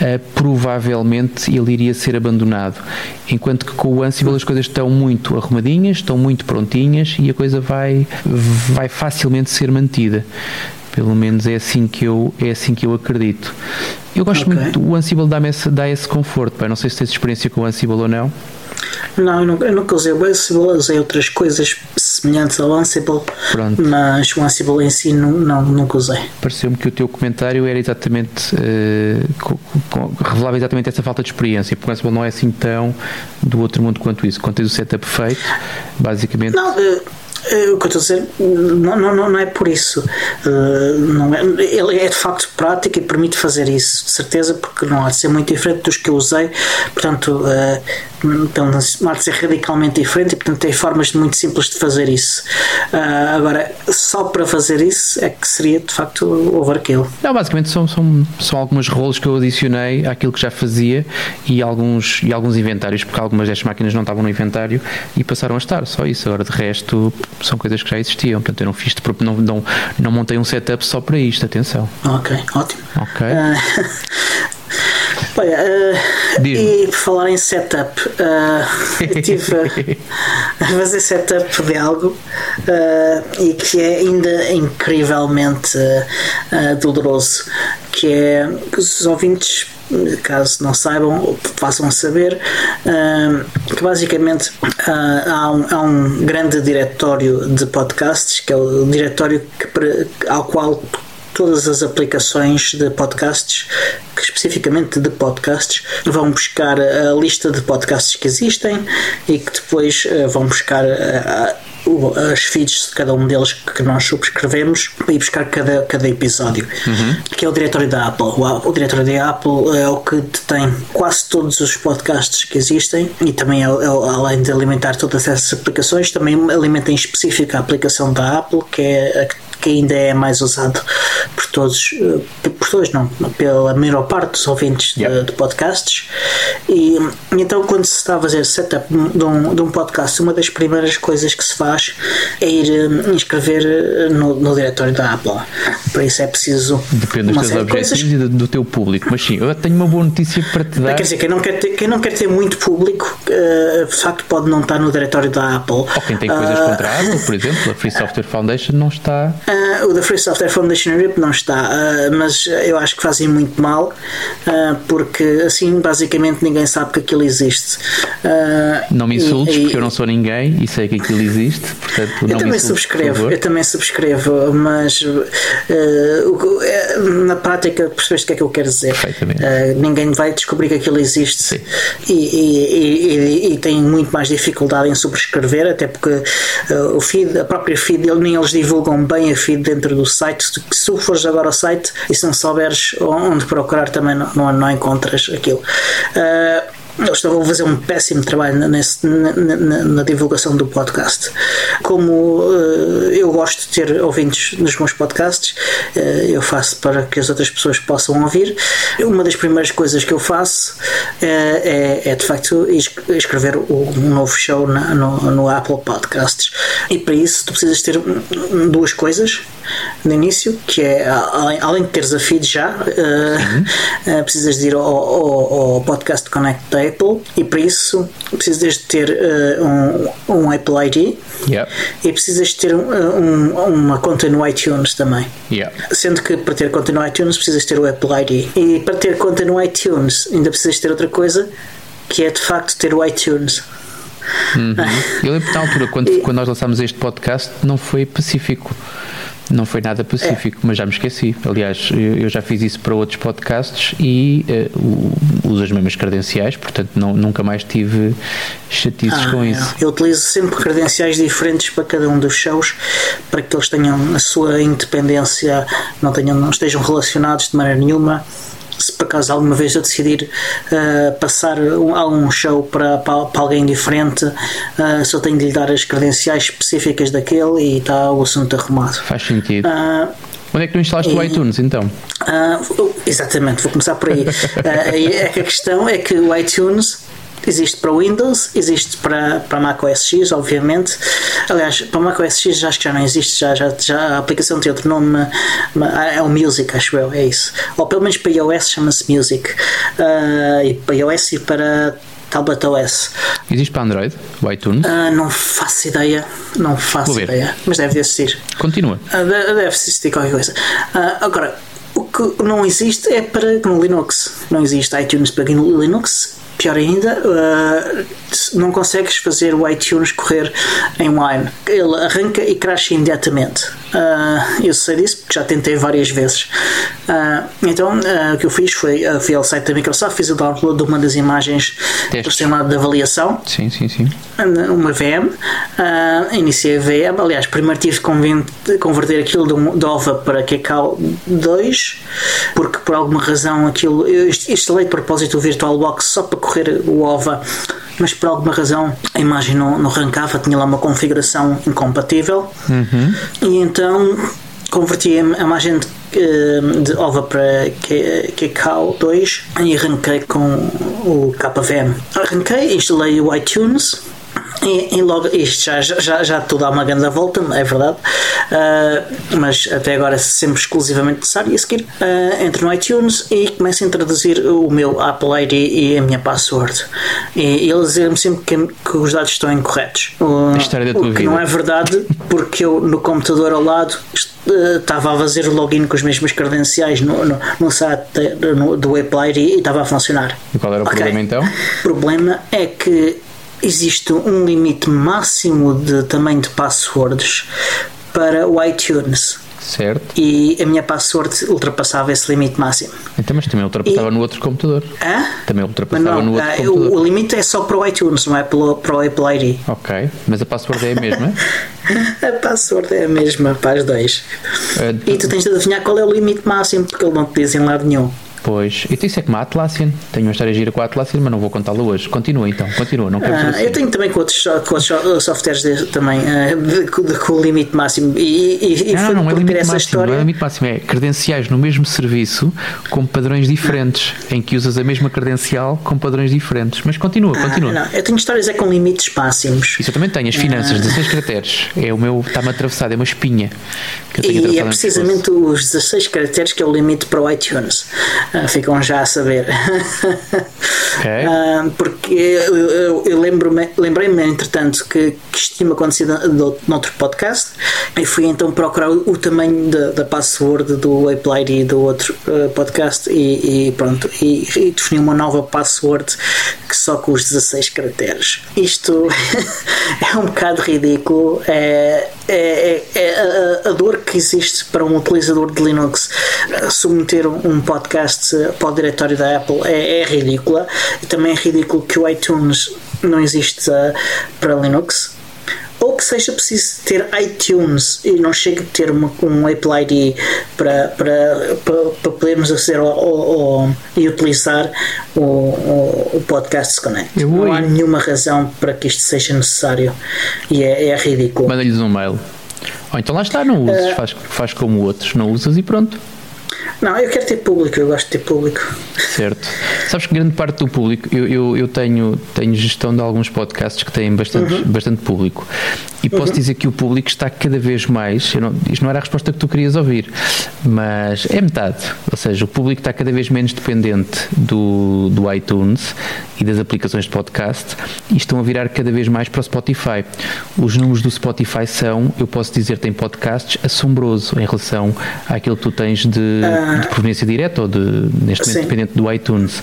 [SPEAKER 2] uh, provavelmente ele iria ser abandonado. Enquanto que com o Ansible as coisas estão muito arrumadinhas, estão muito prontinhas e a coisa vai, vai facilmente ser mantida. Pelo menos é assim que eu, é assim que eu acredito. Eu gosto okay. muito do Ansible dá, esse, dá esse conforto. Pá. Não sei se tens experiência com o Ansible ou não.
[SPEAKER 1] Não, eu nunca, eu nunca usei o Ansible, usei outras coisas semelhantes ao Ansible, Pronto. mas o Ansible em si não, não nunca usei.
[SPEAKER 2] Pareceu-me que o teu comentário era exatamente uh, revelava exatamente essa falta de experiência, porque o Ansible não é assim tão do outro mundo quanto isso. Quando tens o setup feito, basicamente.
[SPEAKER 1] Não, uh, o que eu estou a dizer não, não, não é por isso. Uh, não é, ele é de facto prático e permite fazer isso, de certeza, porque não há de ser muito diferente dos que eu usei. Portanto, uh, então, há de ser radicalmente diferente e, portanto, tem formas muito simples de fazer isso. Uh, agora, só para fazer isso é que seria de facto overkill.
[SPEAKER 2] Não, basicamente são, são, são algumas rolos que eu adicionei àquilo que já fazia e alguns, e alguns inventários, porque algumas destas máquinas não estavam no inventário e passaram a estar, só isso. Agora, de resto, são coisas que já existiam. Portanto, eu não fiz, não, não, não montei um setup só para isto, atenção.
[SPEAKER 1] Ok, ótimo.
[SPEAKER 2] Ok. Uh,
[SPEAKER 1] Olha, uh, e por falar em setup, uh, eu estive a, a, fazer setup de algo uh, e que é ainda incrivelmente doloroso, que é que os ouvintes caso não saibam, façam saber, que basicamente há, um, há um grande diretório de podcasts, que é o diretório que, ao qual todas as aplicações de podcasts, que especificamente de podcasts, vão buscar a lista de podcasts que existem e que depois uh, vão buscar uh, as feeds de cada um deles que nós subscrevemos e buscar cada, cada episódio, uhum. que é o diretório da Apple. O, o, diretório da Apple é o que detém quase todos os podcasts que existem e também, é, é, além de alimentar todas essas aplicações, também alimenta em específico a aplicação da Apple, que é a que que ainda é mais usado por todos, eh, por todos não, pela maior parte dos ouvintes de, de podcasts. E então, quando se está a fazer setup de um, de um podcast, uma das primeiras coisas que se faz é ir eh, inscrever eh, no, no diretório da Apple. Para isso é preciso.
[SPEAKER 2] Depende dos teus objetivos e do, teu público. Mas sim, eu tenho uma boa notícia para te dar.
[SPEAKER 1] Quer dizer, quem não quer ter, quem não quer ter muito público, uh, de facto, pode não estar no diretório da Apple. Ou
[SPEAKER 2] quem tem coisas uh, contra a Apple, por exemplo, a Free Software Foundation não está.
[SPEAKER 1] Uh, o da Free Software Foundation Europe não está, uh, mas eu acho que fazem muito mal, porque assim basicamente ninguém sabe que aquilo existe.
[SPEAKER 2] não me insultes, e, porque eu não sou ninguém e sei que aquilo existe, portanto não
[SPEAKER 1] eu também
[SPEAKER 2] insultes,
[SPEAKER 1] subscrevo, eu também subscrevo, mas na prática percebeste o que é que eu quero dizer. ninguém vai descobrir que aquilo existe e, e, e, e, tem muito mais dificuldade em subscrever, até porque o feed, a própria feed, nem eles divulgam bem a feed dentro dentro do site. Se tu fores agora ao site e se não souberes onde procurar, também não, não, não encontras aquilo. Uh, eles estavam a fazer um péssimo trabalho nesse, na, na, na, divulgação do podcast. Como uh, eu gosto de ter ouvintes nos meus podcasts, uh, eu faço para que as outras pessoas possam ouvir. Uma das primeiras coisas que eu faço uh, é, é, de facto escrever um novo show na, no, no, Apple Podcasts. E para isso tu precisas ter duas coisas no início, que é além, além de teres a feed já, precisas de ir ao, ao, ao Podcast Connect Day Apple e para isso precisas de ter uh, um, um Apple ID
[SPEAKER 2] yep.
[SPEAKER 1] e precisas de ter um, um, uma conta no iTunes também.
[SPEAKER 2] Yep.
[SPEAKER 1] Sendo que para ter conta no iTunes precisas ter o Apple ID e para ter conta no iTunes ainda precisas ter outra coisa que é de facto ter o iTunes.
[SPEAKER 2] Uhum. Eu lembro na altura, quando, e, quando nós lançámos este podcast, não foi pacífico. Não foi nada pacífico, é. mas já me esqueci. Aliás, eu já fiz isso para outros podcasts e uh, uso as mesmas credenciais, portanto não, nunca mais tive chatices ah, com é. isso.
[SPEAKER 1] Eu utilizo sempre credenciais diferentes para cada um dos shows para que eles tenham a sua independência, não, tenham, não estejam relacionados de maneira nenhuma se por acaso alguma vez eu decidir uh, passar um, algum show para, para, para alguém diferente, uh, só tenho de lhe dar as credenciais específicas daquele e está o assunto arrumado.
[SPEAKER 2] Faz sentido. Uh, Onde é que tu instalaste e, o iTunes então?
[SPEAKER 1] Uh, exatamente, vou começar por aí. uh, a questão é que o iTunes Existe para Windows, existe para, para Mac OS X, obviamente. Aliás, para Mac OS X já acho que já não existe, já, já, já a aplicação tem outro nome, é o Music, acho eu, é isso. Ou pelo menos para iOS chama-se Music. Uh, e para iOS e para Tablet OS.
[SPEAKER 2] Existe para Android, o iTunes?
[SPEAKER 1] Uh, não faço ideia, não faço ideia, mas deve existir.
[SPEAKER 2] Continua.
[SPEAKER 1] Uh, deve existir qualquer coisa. Agora, o que não existe é para no Linux. Não existe iTunes para Linux Pior ainda, uh, não consegues fazer o iTunes correr em Wine. Ele arranca e crasha imediatamente. Uh, eu sei disso porque já tentei várias vezes. Uh, então, o que eu fiz foi fui ao site da Microsoft, fiz o download de uma das imagens do sistema de avaliação.
[SPEAKER 2] Sim, sim, sim.
[SPEAKER 1] Uma VM. iniciei a VM. Aliás, primeiro tive de converter aquilo de OVA para Kekal 2, porque por alguma razão aquilo. Eu instalei de propósito o VirtualBox só para correr o OVA, mas por alguma razão a imagem não, não arrancava, tinha lá uma configuração incompatível.
[SPEAKER 2] Uhum.
[SPEAKER 1] E então converti a imagem de, eh, de OVA para KCAL 2 e arranquei com o KVM. Arranquei, instalei o iTunes e, e, logo, isto já, já, já tudo dá uma grande volta, é verdade, uh, mas até agora sempre exclusivamente necessário. E a seguir, uh, entro no iTunes e começo a introduzir o meu Apple ID e a minha password. E, eles dizem-me sempre que, que, os dados estão incorretos.
[SPEAKER 2] Uh, o que
[SPEAKER 1] vida. não é verdade, porque eu no computador ao lado estava a fazer o login com as mesmas credenciais no, no, no site no, do Apple ID e estava a funcionar.
[SPEAKER 2] E qual era o okay. problema então?
[SPEAKER 1] O problema é que existe um limite máximo de tamanho de passwords para o iTunes.
[SPEAKER 2] Certo.
[SPEAKER 1] E a minha password ultrapassava esse limite máximo.
[SPEAKER 2] Então, mas também ultrapassava e... no outro computador.
[SPEAKER 1] Hã?
[SPEAKER 2] Também ultrapassava não, no outro uh, computador.
[SPEAKER 1] O, limite é só para o iTunes, não é para o, para o Apple ID.
[SPEAKER 2] Ok, mas a password é a mesma?
[SPEAKER 1] a password é a mesma para as dois. Uh, e tu tens de adivinhar qual é o limite máximo, porque ele não te diz em lado nenhum.
[SPEAKER 2] Pois, eu tenho isso é como a Atlassian. Tenho uma história gira com a Atlassian, mas não vou contá-la hoje. Continua então, continua. Não quero
[SPEAKER 1] ah, Eu tenho também com outros, com outros softwares de, também, uh, de, de, com o limite máximo. E, e,
[SPEAKER 2] não,
[SPEAKER 1] foi
[SPEAKER 2] não, não é limite máximo,
[SPEAKER 1] história.
[SPEAKER 2] Não é limite máximo, é credenciais no mesmo serviço com padrões diferentes, em que usas a mesma credencial com padrões diferentes. Mas continua, ah, continua.
[SPEAKER 1] Não, eu tenho histórias é com limites máximos.
[SPEAKER 2] Isso eu também tenho, as finanças, ah. 16 caracteres. É o meu, está-me atravessado, é uma espinha.
[SPEAKER 1] e é precisamente os 16 caracteres que é o limite para o iTunes. Ficam já saber.
[SPEAKER 2] Okay. uh,
[SPEAKER 1] porque eu, eu, eu lembro-me, lembrei-me, entretanto, que, que isto tinha acontecido noutro podcast e fui então procurar o, o tamanho da, da password do Apple ID do outro uh, podcast e, e pronto, e, e, defini uma nova password que só com os 16 caracteres. Isto é um bocado ridículo. É, é, é, é a, a, dor que existe para um utilizador de Linux submeter um podcast para o diretório da Apple é, é ridícula. Também é ridículo que o iTunes não existe para Linux ou que seja preciso ter iTunes e não chega a ter uma, um Apple ID para, para, para, para podermos aceder ao, ao, ao, e utilizar o, o, o podcast Connect. Não há nenhuma razão para que isto seja necessário e é, é ridículo.
[SPEAKER 2] Manda-lhes um mail. Ou então lá está, não usas, uh, faz, faz como outros, não usas e pronto.
[SPEAKER 1] Não, eu quero ter público, eu gosto de ter público.
[SPEAKER 2] Certo. Sabes que grande parte do público, eu, eu, eu tenho, tenho gestão de alguns podcasts que têm bastante, uhum. bastante público. E posso uhum. dizer que o público está cada vez mais. Não, isto não era a resposta que tu querias ouvir, mas é metade. Ou seja, o público está cada vez menos dependente do, do iTunes e das aplicações de podcast e estão a virar cada vez mais para o Spotify. Os números do Spotify são, eu posso dizer, tem podcasts assombroso em relação àquilo que tu tens de, de proveniência direta ou de, neste momento, Sim. dependente do iTunes.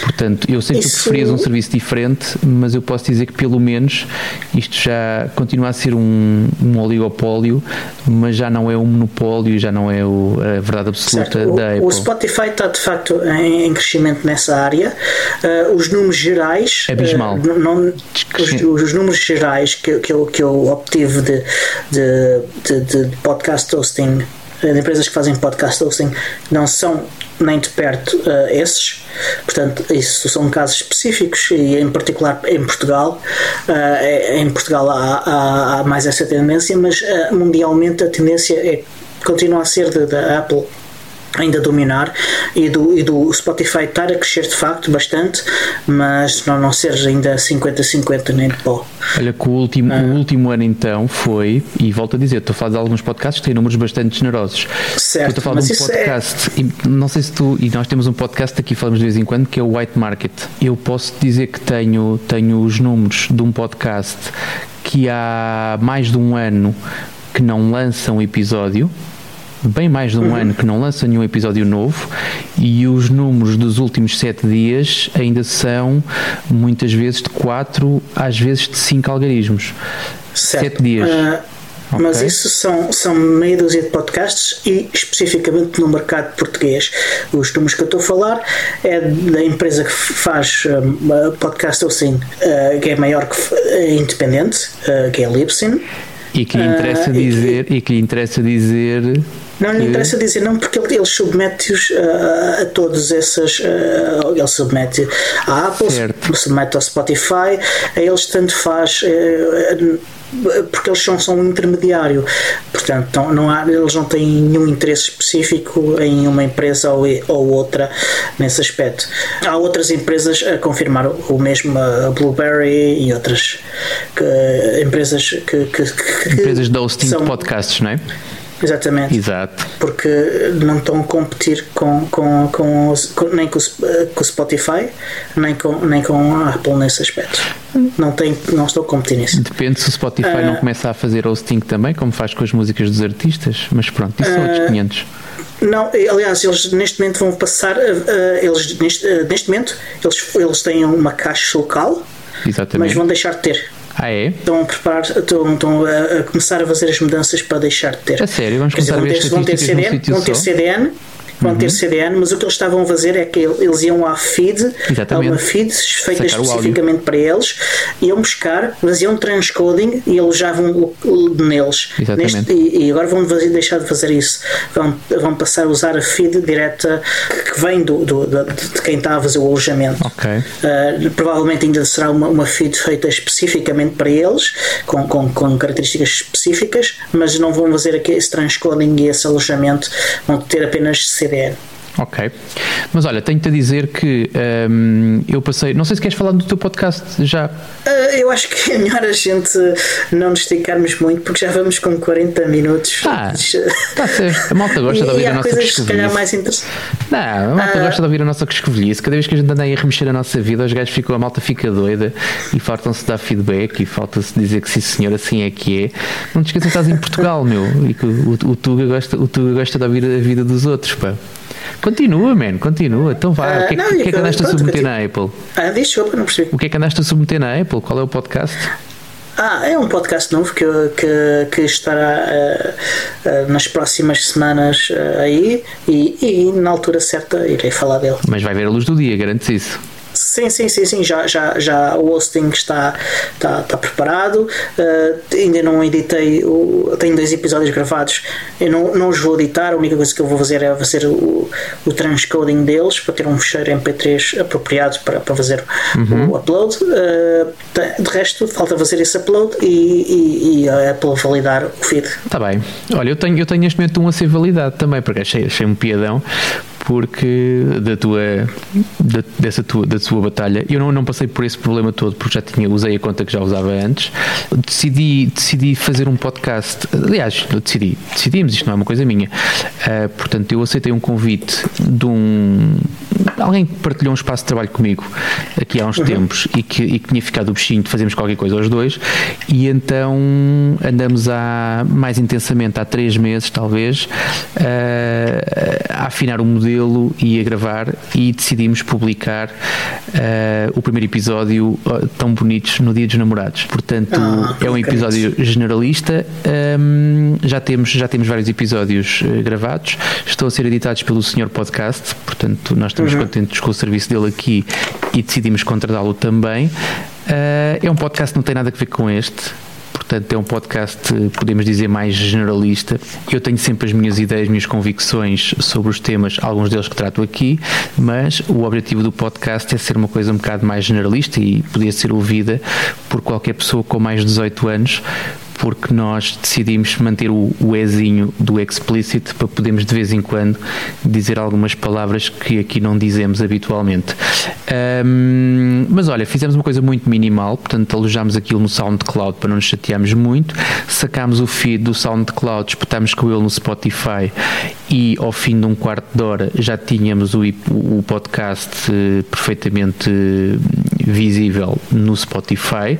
[SPEAKER 2] Portanto, eu sei que Isso... tu preferias um serviço diferente, mas eu posso dizer que pelo menos isto já continua a ser um, um oligopólio, mas já não é um monopólio, já não é o, a verdade absoluta certo. da Apple.
[SPEAKER 1] O Spotify está de facto em, em crescimento nessa área. Uh, os números gerais.
[SPEAKER 2] É abismal. Uh,
[SPEAKER 1] não, os, os, números gerais que, que, eu, que eu obtive de, de, de, de podcast hosting de empresas que fazem podcast hosting não são nem de perto uh, esses. Portanto, isso são casos específicos e, em particular, em Portugal. Uh, em Portugal há, há, há, mais essa tendência, mas uh, mundialmente a tendência é, continua a ser da Apple ainda dominar e do, e do Spotify estar a crescer de facto bastante, mas não, não ser ainda 50-50 nem de pó.
[SPEAKER 2] Olha que o último, ah. o último ano então foi, e volto a dizer, estou a falar de alguns podcasts que têm números bastante generosos.
[SPEAKER 1] Certo,
[SPEAKER 2] estou a falar de um é- podcast, é... e não sei se tu, e nós temos um podcast aqui, falamos de vez em quando, que é o White Market. Eu posso dizer que tenho, tenho os números de um podcast que há mais de um ano que não lança um episódio bem mais de um uhum. ano que não lança nenhum episódio novo e os números dos últimos sete dias ainda são muitas vezes de quatro, às vezes de cinco algarismos.
[SPEAKER 1] Certo.
[SPEAKER 2] Sete dias. Uh,
[SPEAKER 1] okay. Mas isso são, são meia dúzia de podcasts e especificamente no mercado português. Os números que eu estou a falar é da empresa que faz um, podcast assim, uh, que é maior que uh, independente, uh, que é Libsyn.
[SPEAKER 2] E que lhe interessa dizer, e que lhe interessa dizer
[SPEAKER 1] não lhe interessa dizer não, porque ele, ele submete-os uh, a todas essas. Uh, ele submete à Apple, certo. submete ao Spotify, a eles tanto faz. Uh, porque eles são, são um intermediário, portanto não, não há, eles não têm nenhum interesse específico em uma empresa ou, ou outra nesse aspecto. Há outras empresas a confirmar o mesmo, a Blueberry e outras que, empresas que, que, que
[SPEAKER 2] empresas de hosting são, de podcasts, não é?
[SPEAKER 1] Exatamente.
[SPEAKER 2] Exato.
[SPEAKER 1] Porque não estão a competir com, com, com, os, com nem com, o Spotify, nem com, nem com a Apple nesse aspecto. Não, tem, não estou a competir nisso.
[SPEAKER 2] Depende se o Spotify uh, não começa a fazer hosting também, como faz com as músicas dos artistas, mas pronto, isso uh, são outros 500.
[SPEAKER 1] Não, aliás, eles neste momento vão passar, uh, eles neste, neste momento, eles, eles têm uma caixa local, Exatamente. mas vão deixar de ter.
[SPEAKER 2] Ah, é?
[SPEAKER 1] Estão a preparar, estão, estão a, a, começar a fazer as mudanças para deixar de ter.
[SPEAKER 2] A sério? Vamos começar
[SPEAKER 1] dizer, vão ter, vão ter CDN, vão ter CDN vão uhum. ter CDN, mas o que eles estavam a fazer é que eles iam à feed, Exatamente. a uma feed feita Sacar especificamente para eles, iam buscar, faziam transcoding e alojavam neles. Neste, e, e, agora vão deixar de fazer isso. Vão, vão passar a usar a feed direta que vem do, do de, de, quem está a fazer o alojamento.
[SPEAKER 2] Okay.
[SPEAKER 1] Uh, provavelmente ainda será uma, uma feed feita especificamente para eles, com, com, com características específicas, mas não vão fazer aqui esse transcoding e esse alojamento, vão ter apenas CDN.
[SPEAKER 2] Ok. Mas olha, tenho-te a dizer que um, eu passei. Não sei se queres falar do teu podcast já.
[SPEAKER 1] Uh, eu acho que é melhor a gente não nos esticarmos muito porque já vamos com 40 minutos.
[SPEAKER 2] Ah, está certo. A malta gosta de ouvir a nossa
[SPEAKER 1] interessantes.
[SPEAKER 2] Não, a malta uh, gosta de ouvir a nossa quiscovilhice. Cada vez que a gente anda aí a remexer a nossa vida, os gajos ficam, a malta fica doida e faltam-se dar feedback e falta-se dizer que sim senhor, assim é que é. Não te esqueças que estás em Portugal, meu, e que o, o, o, Tuga gosta, o Tuga gosta de ouvir a vida dos outros, pá. Continua, man, continua. Então vá. Uh, o que, não, que, que é que andaste a submeter na Apple?
[SPEAKER 1] Ah, desculpa, não percebi.
[SPEAKER 2] O que é que andaste a submeter na Apple? Qual é o podcast?
[SPEAKER 1] Ah, é um podcast novo que, que, que estará uh, uh, nas próximas semanas aí e, e na altura certa irei falar dele.
[SPEAKER 2] Mas vai ver a luz do dia, garantes isso.
[SPEAKER 1] Sim, sim, sim, sim. Já, já, já o hosting está, está, está preparado. Uh, ainda não editei. O, tenho dois episódios gravados. Eu não, não os vou editar. A única coisa que eu vou fazer é fazer o, o transcoding deles para ter um fecheiro MP3 apropriado para, para fazer uhum. o upload. Uh, de resto, falta fazer esse upload e, e, e a Apple validar o feed.
[SPEAKER 2] Está bem. Olha, eu tenho, eu tenho neste momento um a ser validado também, porque achei, achei um piadão porque da tua da, dessa tua da sua batalha eu não, não passei por esse problema todo porque já tinha usei a conta que já usava antes decidi decidi fazer um podcast. Aliás decidi decidimos isto não é uma coisa minha. Uh, portanto eu aceitei um convite de um alguém que partilhou um espaço de trabalho comigo aqui há uns uhum. tempos e que, e que tinha ficado o bichinho de fazermos qualquer coisa aos dois e então andamos há mais intensamente há três meses talvez uh, a afinar o modelo e a gravar e decidimos publicar uh, o primeiro episódio uh, tão bonitos no Dia dos Namorados portanto ah, é um episódio generalista um, já temos já temos vários episódios gravados estão a ser editados pelo Senhor Podcast portanto nós estamos uhum. Contentes com o serviço dele aqui e decidimos contratá-lo também. Uh, é um podcast que não tem nada a ver com este. Portanto, é um podcast, podemos dizer, mais generalista. Eu tenho sempre as minhas ideias, as minhas convicções sobre os temas, alguns deles que trato aqui, mas o objetivo do podcast é ser uma coisa um bocado mais generalista e poder ser ouvida por qualquer pessoa com mais de 18 anos, porque nós decidimos manter o, o Ezinho do explicit para podermos de vez em quando dizer algumas palavras que aqui não dizemos habitualmente. Um, mas olha, fizemos uma coisa muito minimal, portanto alojámos aquilo no SoundCloud para não nos chatearmos muito, sacámos o feed do SoundCloud, espetámos com ele no Spotify e ao fim de um quarto de hora já tínhamos o, o podcast eh, perfeitamente visível no Spotify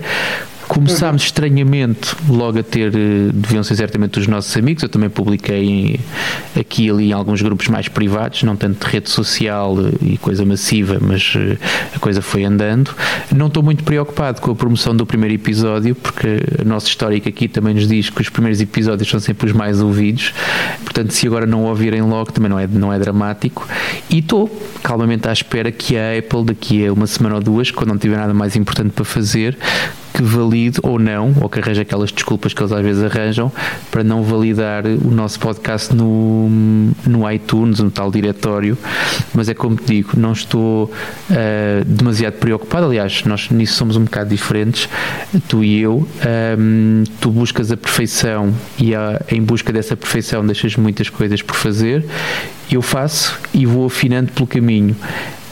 [SPEAKER 2] Começámos estranhamente logo a ter, eh, deviam ser certamente os nossos amigos, eu também publiquei aqui e ali em alguns grupos mais privados, não tanto de rede social eh, e coisa massiva, mas eh, a coisa foi andando. Não estou muito preocupado com a promoção do primeiro episódio, porque a nossa histórica aqui também nos diz que os primeiros episódios são sempre os mais ouvidos, portanto, se agora não ouvirem logo também não é, não é dramático. E estou calmamente à espera que a Apple, daqui a uma semana ou duas, quando não tiver nada mais importante para fazer, que valide ou não, ou que arranje aquelas desculpas que eles às vezes arranjam para não validar o nosso podcast no, no iTunes, no tal diretório. Mas é como te digo, não estou uh, demasiado preocupado. Aliás, nós nisso somos um bocado diferentes, tu e eu. Um, tu buscas a perfeição e a, em busca dessa perfeição deixas muitas coisas por fazer. Eu faço e vou afinando pelo caminho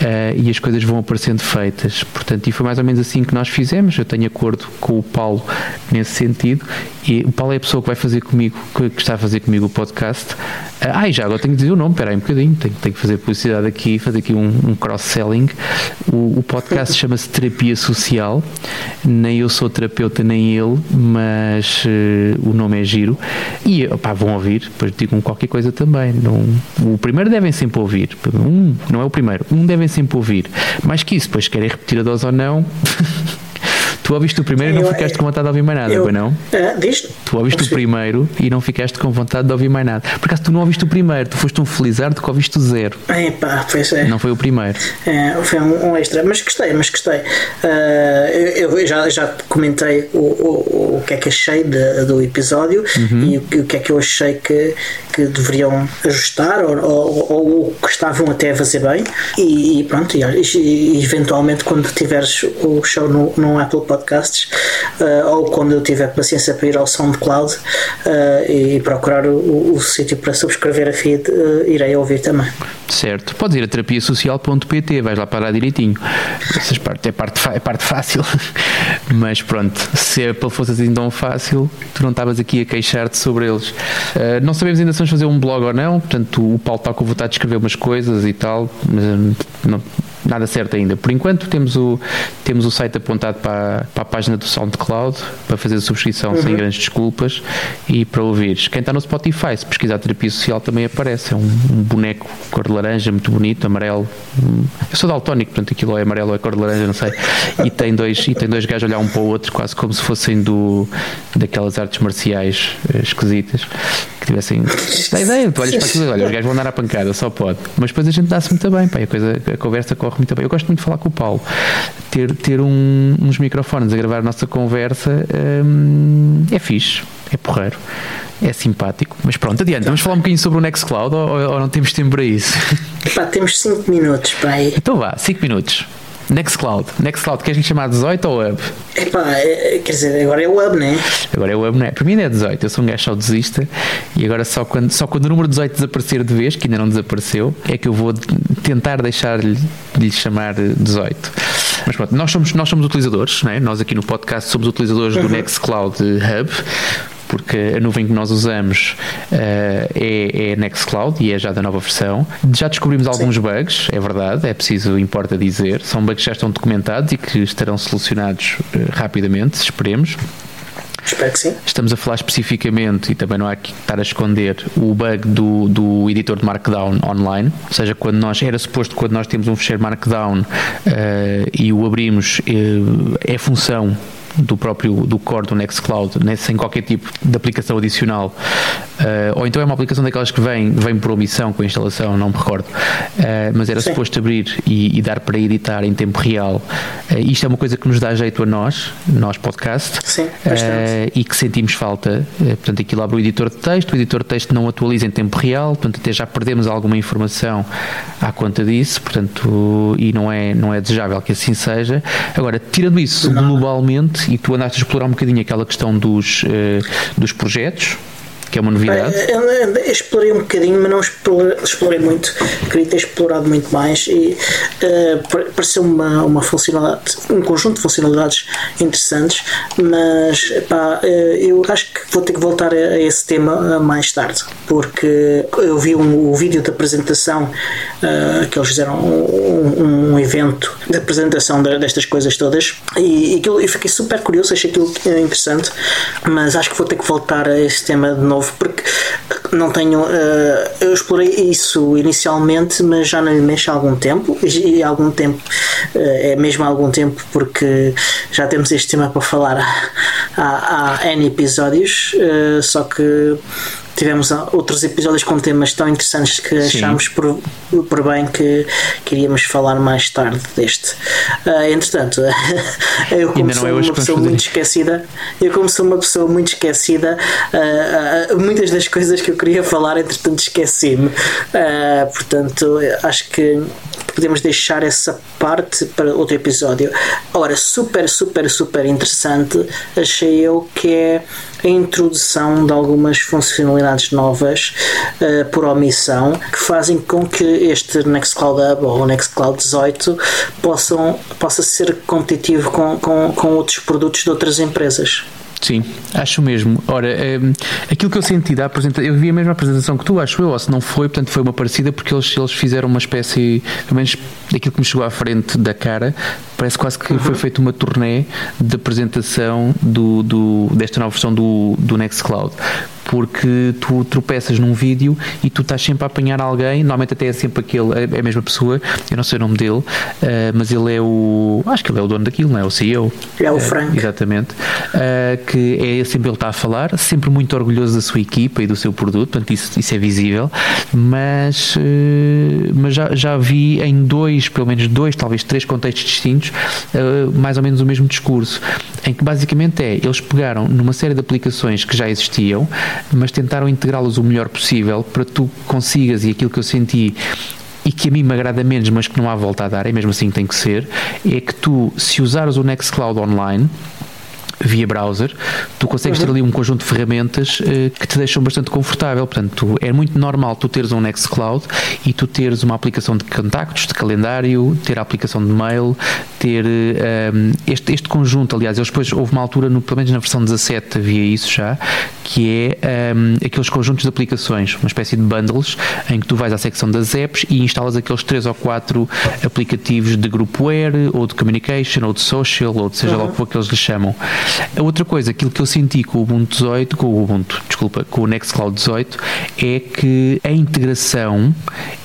[SPEAKER 2] uh, e as coisas vão aparecendo feitas. Portanto, e foi mais ou menos assim que nós fizemos. Eu tenho acordo com o Paulo nesse sentido. E o Paulo é a pessoa que vai fazer comigo, que, que está a fazer comigo o podcast. Uh, ah, e já agora tenho que dizer o nome, espera aí um bocadinho, tenho, tenho que fazer publicidade aqui, fazer aqui um, um cross-selling. O, o, podcast chama-se Terapia Social. Nem eu sou terapeuta, nem ele, mas uh, o nome é giro. E opá, vão ouvir, depois digo qualquer coisa também. Não, o primeiro devem sempre ouvir. Um, não é o primeiro, um devem sempre ouvir. Mais que isso, depois querem repetir a dose ou não. Tu ouviste o primeiro e não ficaste com vontade de ouvir mais nada, eu, não?
[SPEAKER 1] Diz?
[SPEAKER 2] Tu ouviste o primeiro e não ficaste com vontade de ouvir mais nada. Por acaso tu não ouviste o primeiro, tu foste um felizardo que ouviste o zero.
[SPEAKER 1] É pá, pois é.
[SPEAKER 2] Não foi o primeiro.
[SPEAKER 1] É, foi um, um extra, mas gostei, mas gostei. Uh, eu, eu, já, já comentei o, o, o que é que achei de, do episódio uhum. e o, o, que é que eu achei que, que deveriam ajustar ou, ou, ou que estavam até a fazer bem. E, e pronto, e, e, eventualmente quando tiveres o show no, no Apple podcasts uh, ou quando eu tiver paciência para ir ao SoundCloud uh, e procurar o, o, sítio para subscrever a feed, uh, irei ouvir também.
[SPEAKER 2] Certo, podes ir a terapiasocial.pt, vais lá parar direitinho. Essa parte é parte, é parte fácil, mas pronto, se a Apple fosse assim tão fácil, tu não estavas aqui a queixar-te sobre eles. não sabemos ainda se vamos fazer um blog ou não, portanto o Paulo está com vontade de escrever umas coisas e tal, mas não, nada certo ainda. Por enquanto temos o, temos o site apontado para, para a página do SoundCloud para fazer a subscrição uhum. sem grandes desculpas e para ouvires. Quem está no Spotify, se pesquisar terapia social também aparece. É um, um boneco cor de laranja muito bonito, amarelo. Eu sou daltónico, portanto aquilo é amarelo ou é cor de laranja, não sei. E tem dois, e tem dois gajos a olhar um para o outro, quase como se fossem do, daquelas artes marciais eh, esquisitas que tivessem. Dá ideia, tu olhas para aquilo olha, os gajos vão andar à pancada, só pode. Mas depois a gente dá-se muito bem, pá, a, coisa, a conversa corre muito bem. Eu gosto muito de falar com o Paulo. Ter, ter um, uns microfones a gravar a nossa conversa hum, é fixe, é porreiro. É simpático, mas pronto, adiante. Vamos falar um bocadinho sobre o Nextcloud ou, ou não temos tempo para isso?
[SPEAKER 1] Pá, temos 5 minutos aí.
[SPEAKER 2] Então vá, 5 minutos. Nextcloud. Nextcloud, queres lhe chamar 18 ou Hub?
[SPEAKER 1] Epá, é, quer dizer, agora é o Hub, né?
[SPEAKER 2] Agora é o Hub, né? Para mim não é 18, eu sou um gajo saudosista e agora só quando, só quando o número 18 desaparecer de vez, que ainda não desapareceu, é que eu vou tentar deixar-lhe de lhe chamar 18. Mas pronto, nós somos, nós somos utilizadores, né? nós aqui no podcast somos utilizadores uhum. do Nextcloud Hub porque a nuvem que nós usamos uh, é, é Nextcloud e é já da nova versão. Já descobrimos alguns Sim. bugs, é verdade, é preciso, importa dizer. São bugs que já estão documentados e que estarão solucionados uh, rapidamente, esperemos.
[SPEAKER 1] Espero que sim.
[SPEAKER 2] Estamos a falar especificamente, e também não há que estar a esconder, o bug do, do editor de Markdown online. Ou seja, quando nós, era suposto quando nós temos um fecheiro Markdown uh, e o abrimos, uh, é função do próprio do core do Nextcloud, né, sem qualquer tipo de aplicação adicional, uh, ou então é uma aplicação daquelas que vem, vem por omissão com a instalação, não me recordo, uh, mas era Sim. suposto abrir e, e, dar para editar em tempo real. Uh, isto é uma coisa que nos dá jeito a nós, nós podcast,
[SPEAKER 1] Sim,
[SPEAKER 2] e que sentimos falta. portanto, aquilo abre o editor de texto, o editor de texto não atualiza em tempo real, portanto, até já perdemos alguma informação à conta disso, portanto, e não é, não é desejável que assim seja. Agora, tirando isso, globalmente, e tu andaste a explorar um bocadinho aquela questão dos, uh, dos projetos que é uma novidade?
[SPEAKER 1] Eu, eu explorei um bocadinho, mas não explorei, explorei muito. Queria ter explorado muito mais e uh, pareceu uma, uma funcionalidade, um conjunto de funcionalidades interessantes, mas pá, uh, eu acho que vou ter que voltar a, esse tema mais tarde, porque eu vi um, o vídeo da apresentação uh, que eles fizeram um, um, evento de apresentação de, destas coisas todas e, e eu fiquei super curioso, achei aquilo interessante, mas acho que vou ter que voltar a esse tema de novo porque não tenho. Uh, eu explorei isso inicialmente, mas já não lhe mexo há algum tempo. E há algum tempo, uh, é mesmo há algum tempo, porque já temos este tema para falar há, há, há N episódios, uh, só que tivemos outros episódios com temas tão interessantes que Sim. achámos por, por bem que queríamos falar mais tarde deste. Uh, entretanto, eu como sou é uma pessoa muito esquecida, eu como sou uma pessoa muito esquecida, uh, uh, muitas das coisas que eu queria falar, entretanto esqueci-me. portanto, acho que podemos deixar essa parte para outro episódio. Ora, super, super, super interessante, achei eu que é a introdução de algumas funcionalidades novas uh, por omissão que fazem com que este Nextcloud Hub ou Nextcloud 18 possam, possa ser competitivo com, com, com outros produtos de outras empresas.
[SPEAKER 2] Sim, acho mesmo. Ora, um, aquilo que eu senti da apresentação, eu vi a mesma apresentação que tu, acho eu, ou se não foi, portanto foi uma parecida porque eles, eles fizeram uma espécie, pelo menos daquilo que me chegou à frente da cara, parece quase que uhum. foi feita uma turnê de apresentação do, do, desta nova versão do, do Nextcloud porque tu tropeças num vídeo e tu estás sempre a apanhar alguém, normalmente até é sempre aquele, é, é a mesma pessoa, eu não sei o nome dele, uh, mas ele é o. Acho que ele é o dono daquilo, não é? O CEO.
[SPEAKER 1] É o uh, Frank.
[SPEAKER 2] Exatamente. Uh, que é sempre ele está a falar, sempre muito orgulhoso da sua equipa e do seu produto, portanto isso, isso é visível, mas, mas já, já vi em dois, pelo menos dois, talvez três contextos distintos, mais ou menos o mesmo discurso, em que basicamente é, eles pegaram numa série de aplicações que já existiam, mas tentaram integrá-los o melhor possível para tu consigas, e aquilo que eu senti e que a mim me agrada menos, mas que não há volta a dar, é mesmo assim tem que ser, é que tu, se usares o Nextcloud online, via browser, tu consegues uhum. ter ali um conjunto de ferramentas uh, que te deixam bastante confortável. Portanto, é muito normal tu teres um Nextcloud e tu teres uma aplicação de contactos, de calendário, ter a aplicação de mail, ter uh, este, este conjunto. Aliás, eles depois houve uma altura, no, pelo menos na versão 17 havia isso já, que é um, aqueles conjuntos de aplicações, uma espécie de bundles, em que tu vais à secção das apps e instalas aqueles três ou quatro aplicativos de groupware, ou de communication, ou de social, ou de seja uhum. lá o que eles lhe chamam. A outra coisa, aquilo que eu senti com o Ubuntu 18, com o Ubuntu, desculpa, com o Nextcloud 18, é que a integração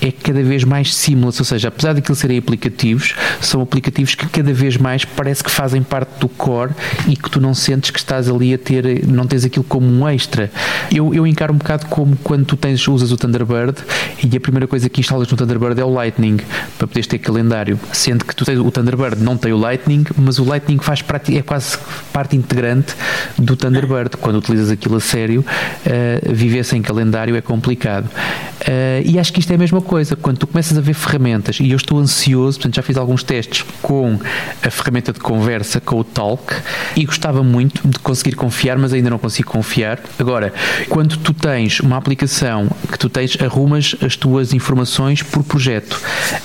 [SPEAKER 2] é cada vez mais seamless, ou seja, apesar de aquilo serem aplicativos, são aplicativos que cada vez mais parece que fazem parte do core e que tu não sentes que estás ali a ter, não tens aquilo como um extra. Eu, eu encaro um bocado como quando tu tens, usas o Thunderbird e a primeira coisa que instalas no Thunderbird é o Lightning, para poderes ter calendário, sendo que tu tens o Thunderbird não tem o Lightning, mas o Lightning faz parte, é quase parte integrante do Thunderbird. Quando utilizas aquilo a sério, uh, viver sem calendário é complicado. Uh, e acho que isto é a mesma coisa. Quando tu começas a ver ferramentas, e eu estou ansioso, portanto já fiz alguns testes com a ferramenta de conversa, com o Talk, e gostava muito de conseguir confiar, mas ainda não consigo confiar. Agora, quando tu tens uma aplicação que tu tens, arrumas as tuas informações por projeto.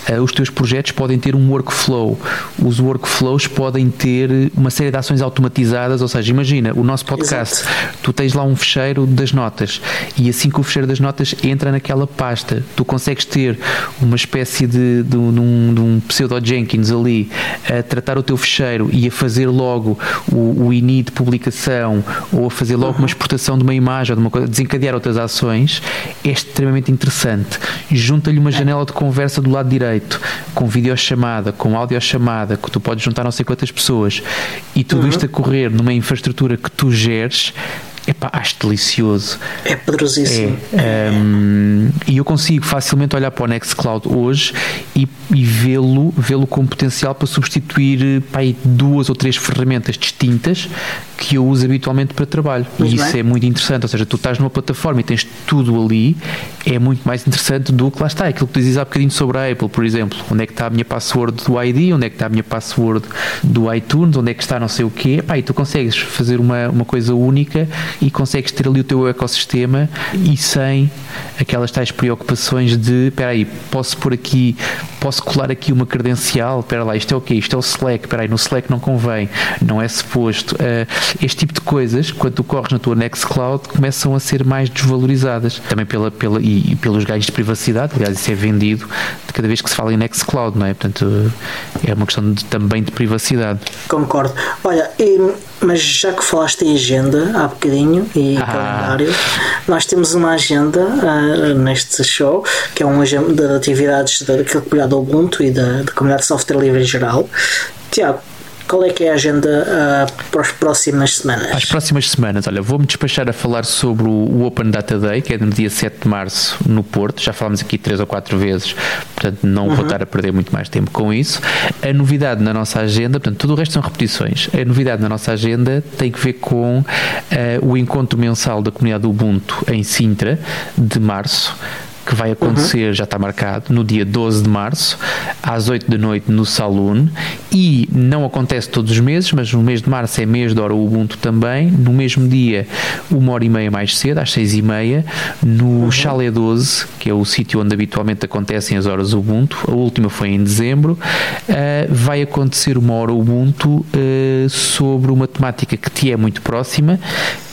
[SPEAKER 2] Uh, os teus projetos podem ter um workflow. Os workflows podem ter uma série de ações automatizadas ou seja, imagina o nosso podcast, Exato. tu tens lá um fecheiro das notas e assim que o fecheiro das notas entra naquela pasta, tu consegues ter uma espécie de, de, de, um, de um pseudo Jenkins ali a tratar o teu fecheiro e a fazer logo o, o INI de publicação ou a fazer logo uhum. uma exportação de uma imagem ou de uma coisa, desencadear outras ações, é extremamente interessante. Junta-lhe uma janela de conversa do lado direito, com videochamada, com audiochamada, que tu podes juntar não sei quantas pessoas e tudo uhum. isto a correr numa infraestrutura que tu geres, Epá, acho delicioso.
[SPEAKER 1] É poderosíssimo.
[SPEAKER 2] É, um, e eu consigo facilmente olhar para o Nextcloud hoje e, e vê-lo vê, -lo, com potencial para substituir pá, duas ou três ferramentas distintas que eu uso habitualmente para trabalho. Muito e isso bem. é muito interessante. Ou seja, tu estás numa plataforma e tens tudo ali, é muito mais interessante do que lá está. Aquilo que tu dizes há bocadinho sobre a Apple, por exemplo. Onde é que está a minha password do ID, onde é que está a minha password do iTunes, onde é que está não sei o quê. Epá, e tu consegues fazer uma, uma coisa única e consegues ter ali o teu ecossistema e sem aquelas tais preocupações de espera aí, posso por aqui, posso colar aqui uma credencial, espera lá, isto é o quê? Isto é o Slack, espera aí, no Slack não convém, não é suposto. Uh, este tipo de coisas, quando tu corres na tua Nextcloud, começam a ser mais desvalorizadas. Também pela, pela, e, e pelos ganhos de privacidade, aliás, isso é vendido de cada vez que se fala em Nextcloud, não é? Portanto, é uma questão de, também de privacidade.
[SPEAKER 1] Concordo. Olha, e, mas já que falaste em agenda há bocadinho e ah. calendário, nós temos uma agenda uh, neste show, que é uma agenda de atividades da, da comunidade Ubuntu e da, da comunidade de software livre em geral. Tiago, qual é que é a agenda uh, para as próximas semanas?
[SPEAKER 2] As próximas semanas, olha, vou-me despachar a falar sobre o Open Data Day, que é no dia 7 de março no Porto. Já falámos aqui três ou quatro vezes, portanto não uhum. vou estar a perder muito mais tempo com isso. A novidade na nossa agenda, portanto, tudo o resto são repetições. A novidade na nossa agenda tem que ver com uh, o encontro mensal da comunidade Ubuntu em Sintra, de março que vai acontecer, uhum. já está marcado, no dia 12 de março, às 8 da noite no Saloon. E não acontece todos os meses, mas no mês de março é mês de hora Ubuntu também. No mesmo dia, uma hora e meia mais cedo, às 6 e meia, no uhum. Chalé 12, que é o sítio onde habitualmente acontecem as horas Ubuntu. A última foi em dezembro. Uh, vai acontecer uma hora Ubuntu uh, sobre uma temática que te é muito próxima,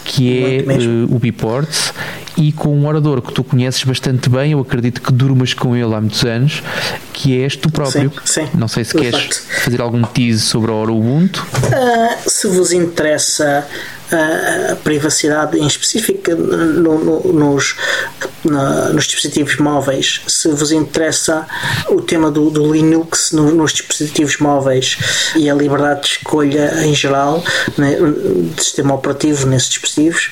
[SPEAKER 2] que é uh, o Biports e com um orador que tu conheces bastante bem, eu acredito que durmas com ele há muitos anos, que és tu próprio.
[SPEAKER 1] Sim, sim.
[SPEAKER 2] Não sei se queres fazer algum tease sobre a Hora Ubuntu.
[SPEAKER 1] Uh, se vos interessa a privacidade em específico no, no, nos, na, nos dispositivos móveis, se vos interessa o tema do, do Linux no, nos dispositivos móveis e a liberdade de escolha em geral né, de sistema operativo nesses dispositivos,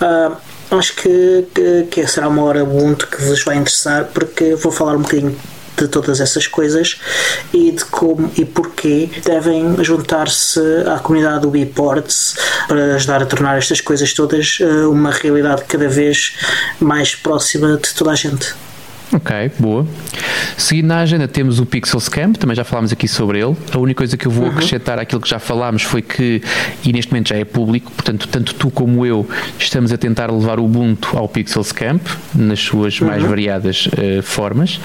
[SPEAKER 1] uh, acho que, que, que, será uma hora Ubuntu que vos vai interessar porque vou falar um bocadinho de todas essas coisas e de como e porquê devem juntar-se à comunidade do Biports para ajudar a tornar estas coisas todas eh, uma realidade cada vez mais próxima de toda a gente.
[SPEAKER 2] Ok, boa. Seguindo na agenda temos o Pixels Camp, também já falámos aqui sobre ele. A única coisa que eu vou uhum. acrescentar àquilo que já falámos foi que, e neste momento já é público, portanto, tanto tu como eu estamos a tentar levar o Ubuntu ao Pixels Camp, nas suas uhum. mais variadas uh, formas.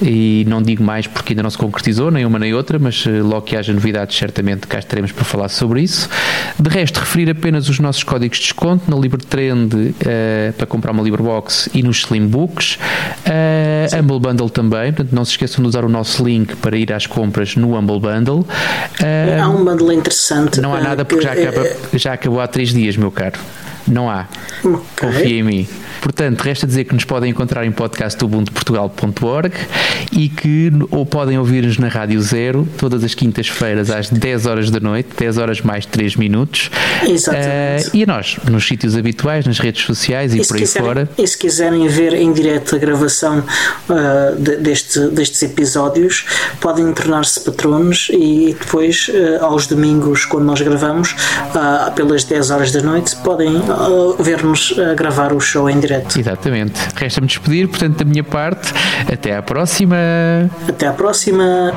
[SPEAKER 2] E não digo mais porque ainda não se concretizou, nem uma nem outra, mas uh, logo que haja novidades, certamente cá estaremos para falar sobre isso. De resto, referir apenas os nossos códigos de desconto na LibreTrend uh, para comprar uma LibreBox e nos Slimbooks. Uh, Uh, Humble Bundle também, portanto não se esqueçam de usar o nosso link para ir às compras no Humble Bundle.
[SPEAKER 1] Uh, há um bundle interessante.
[SPEAKER 2] Não há nada porque já, acaba, já acabou há três dias, meu caro. Não há. Okay. Confia em mim. Portanto, resta dizer que nos podem encontrar em podcastubuntuportugal.org e que ou podem ouvir-nos na Rádio Zero todas as quintas-feiras às 10 horas da noite, 10 horas mais 3 minutos.
[SPEAKER 1] Exatamente.
[SPEAKER 2] Uh, e a nós, nos sítios habituais, nas redes sociais e, e por aí
[SPEAKER 1] quiserem,
[SPEAKER 2] fora.
[SPEAKER 1] E se quiserem ver em direto a gravação uh, de, deste, destes episódios, podem tornar-se patronos e depois, uh, aos domingos, quando nós gravamos, pelas 10 horas da noite, podem ver-nos gravar o show em direto direto.
[SPEAKER 2] Exatamente. Resta-me despedir, portanto, da minha parte. Até à próxima.
[SPEAKER 1] Até à próxima.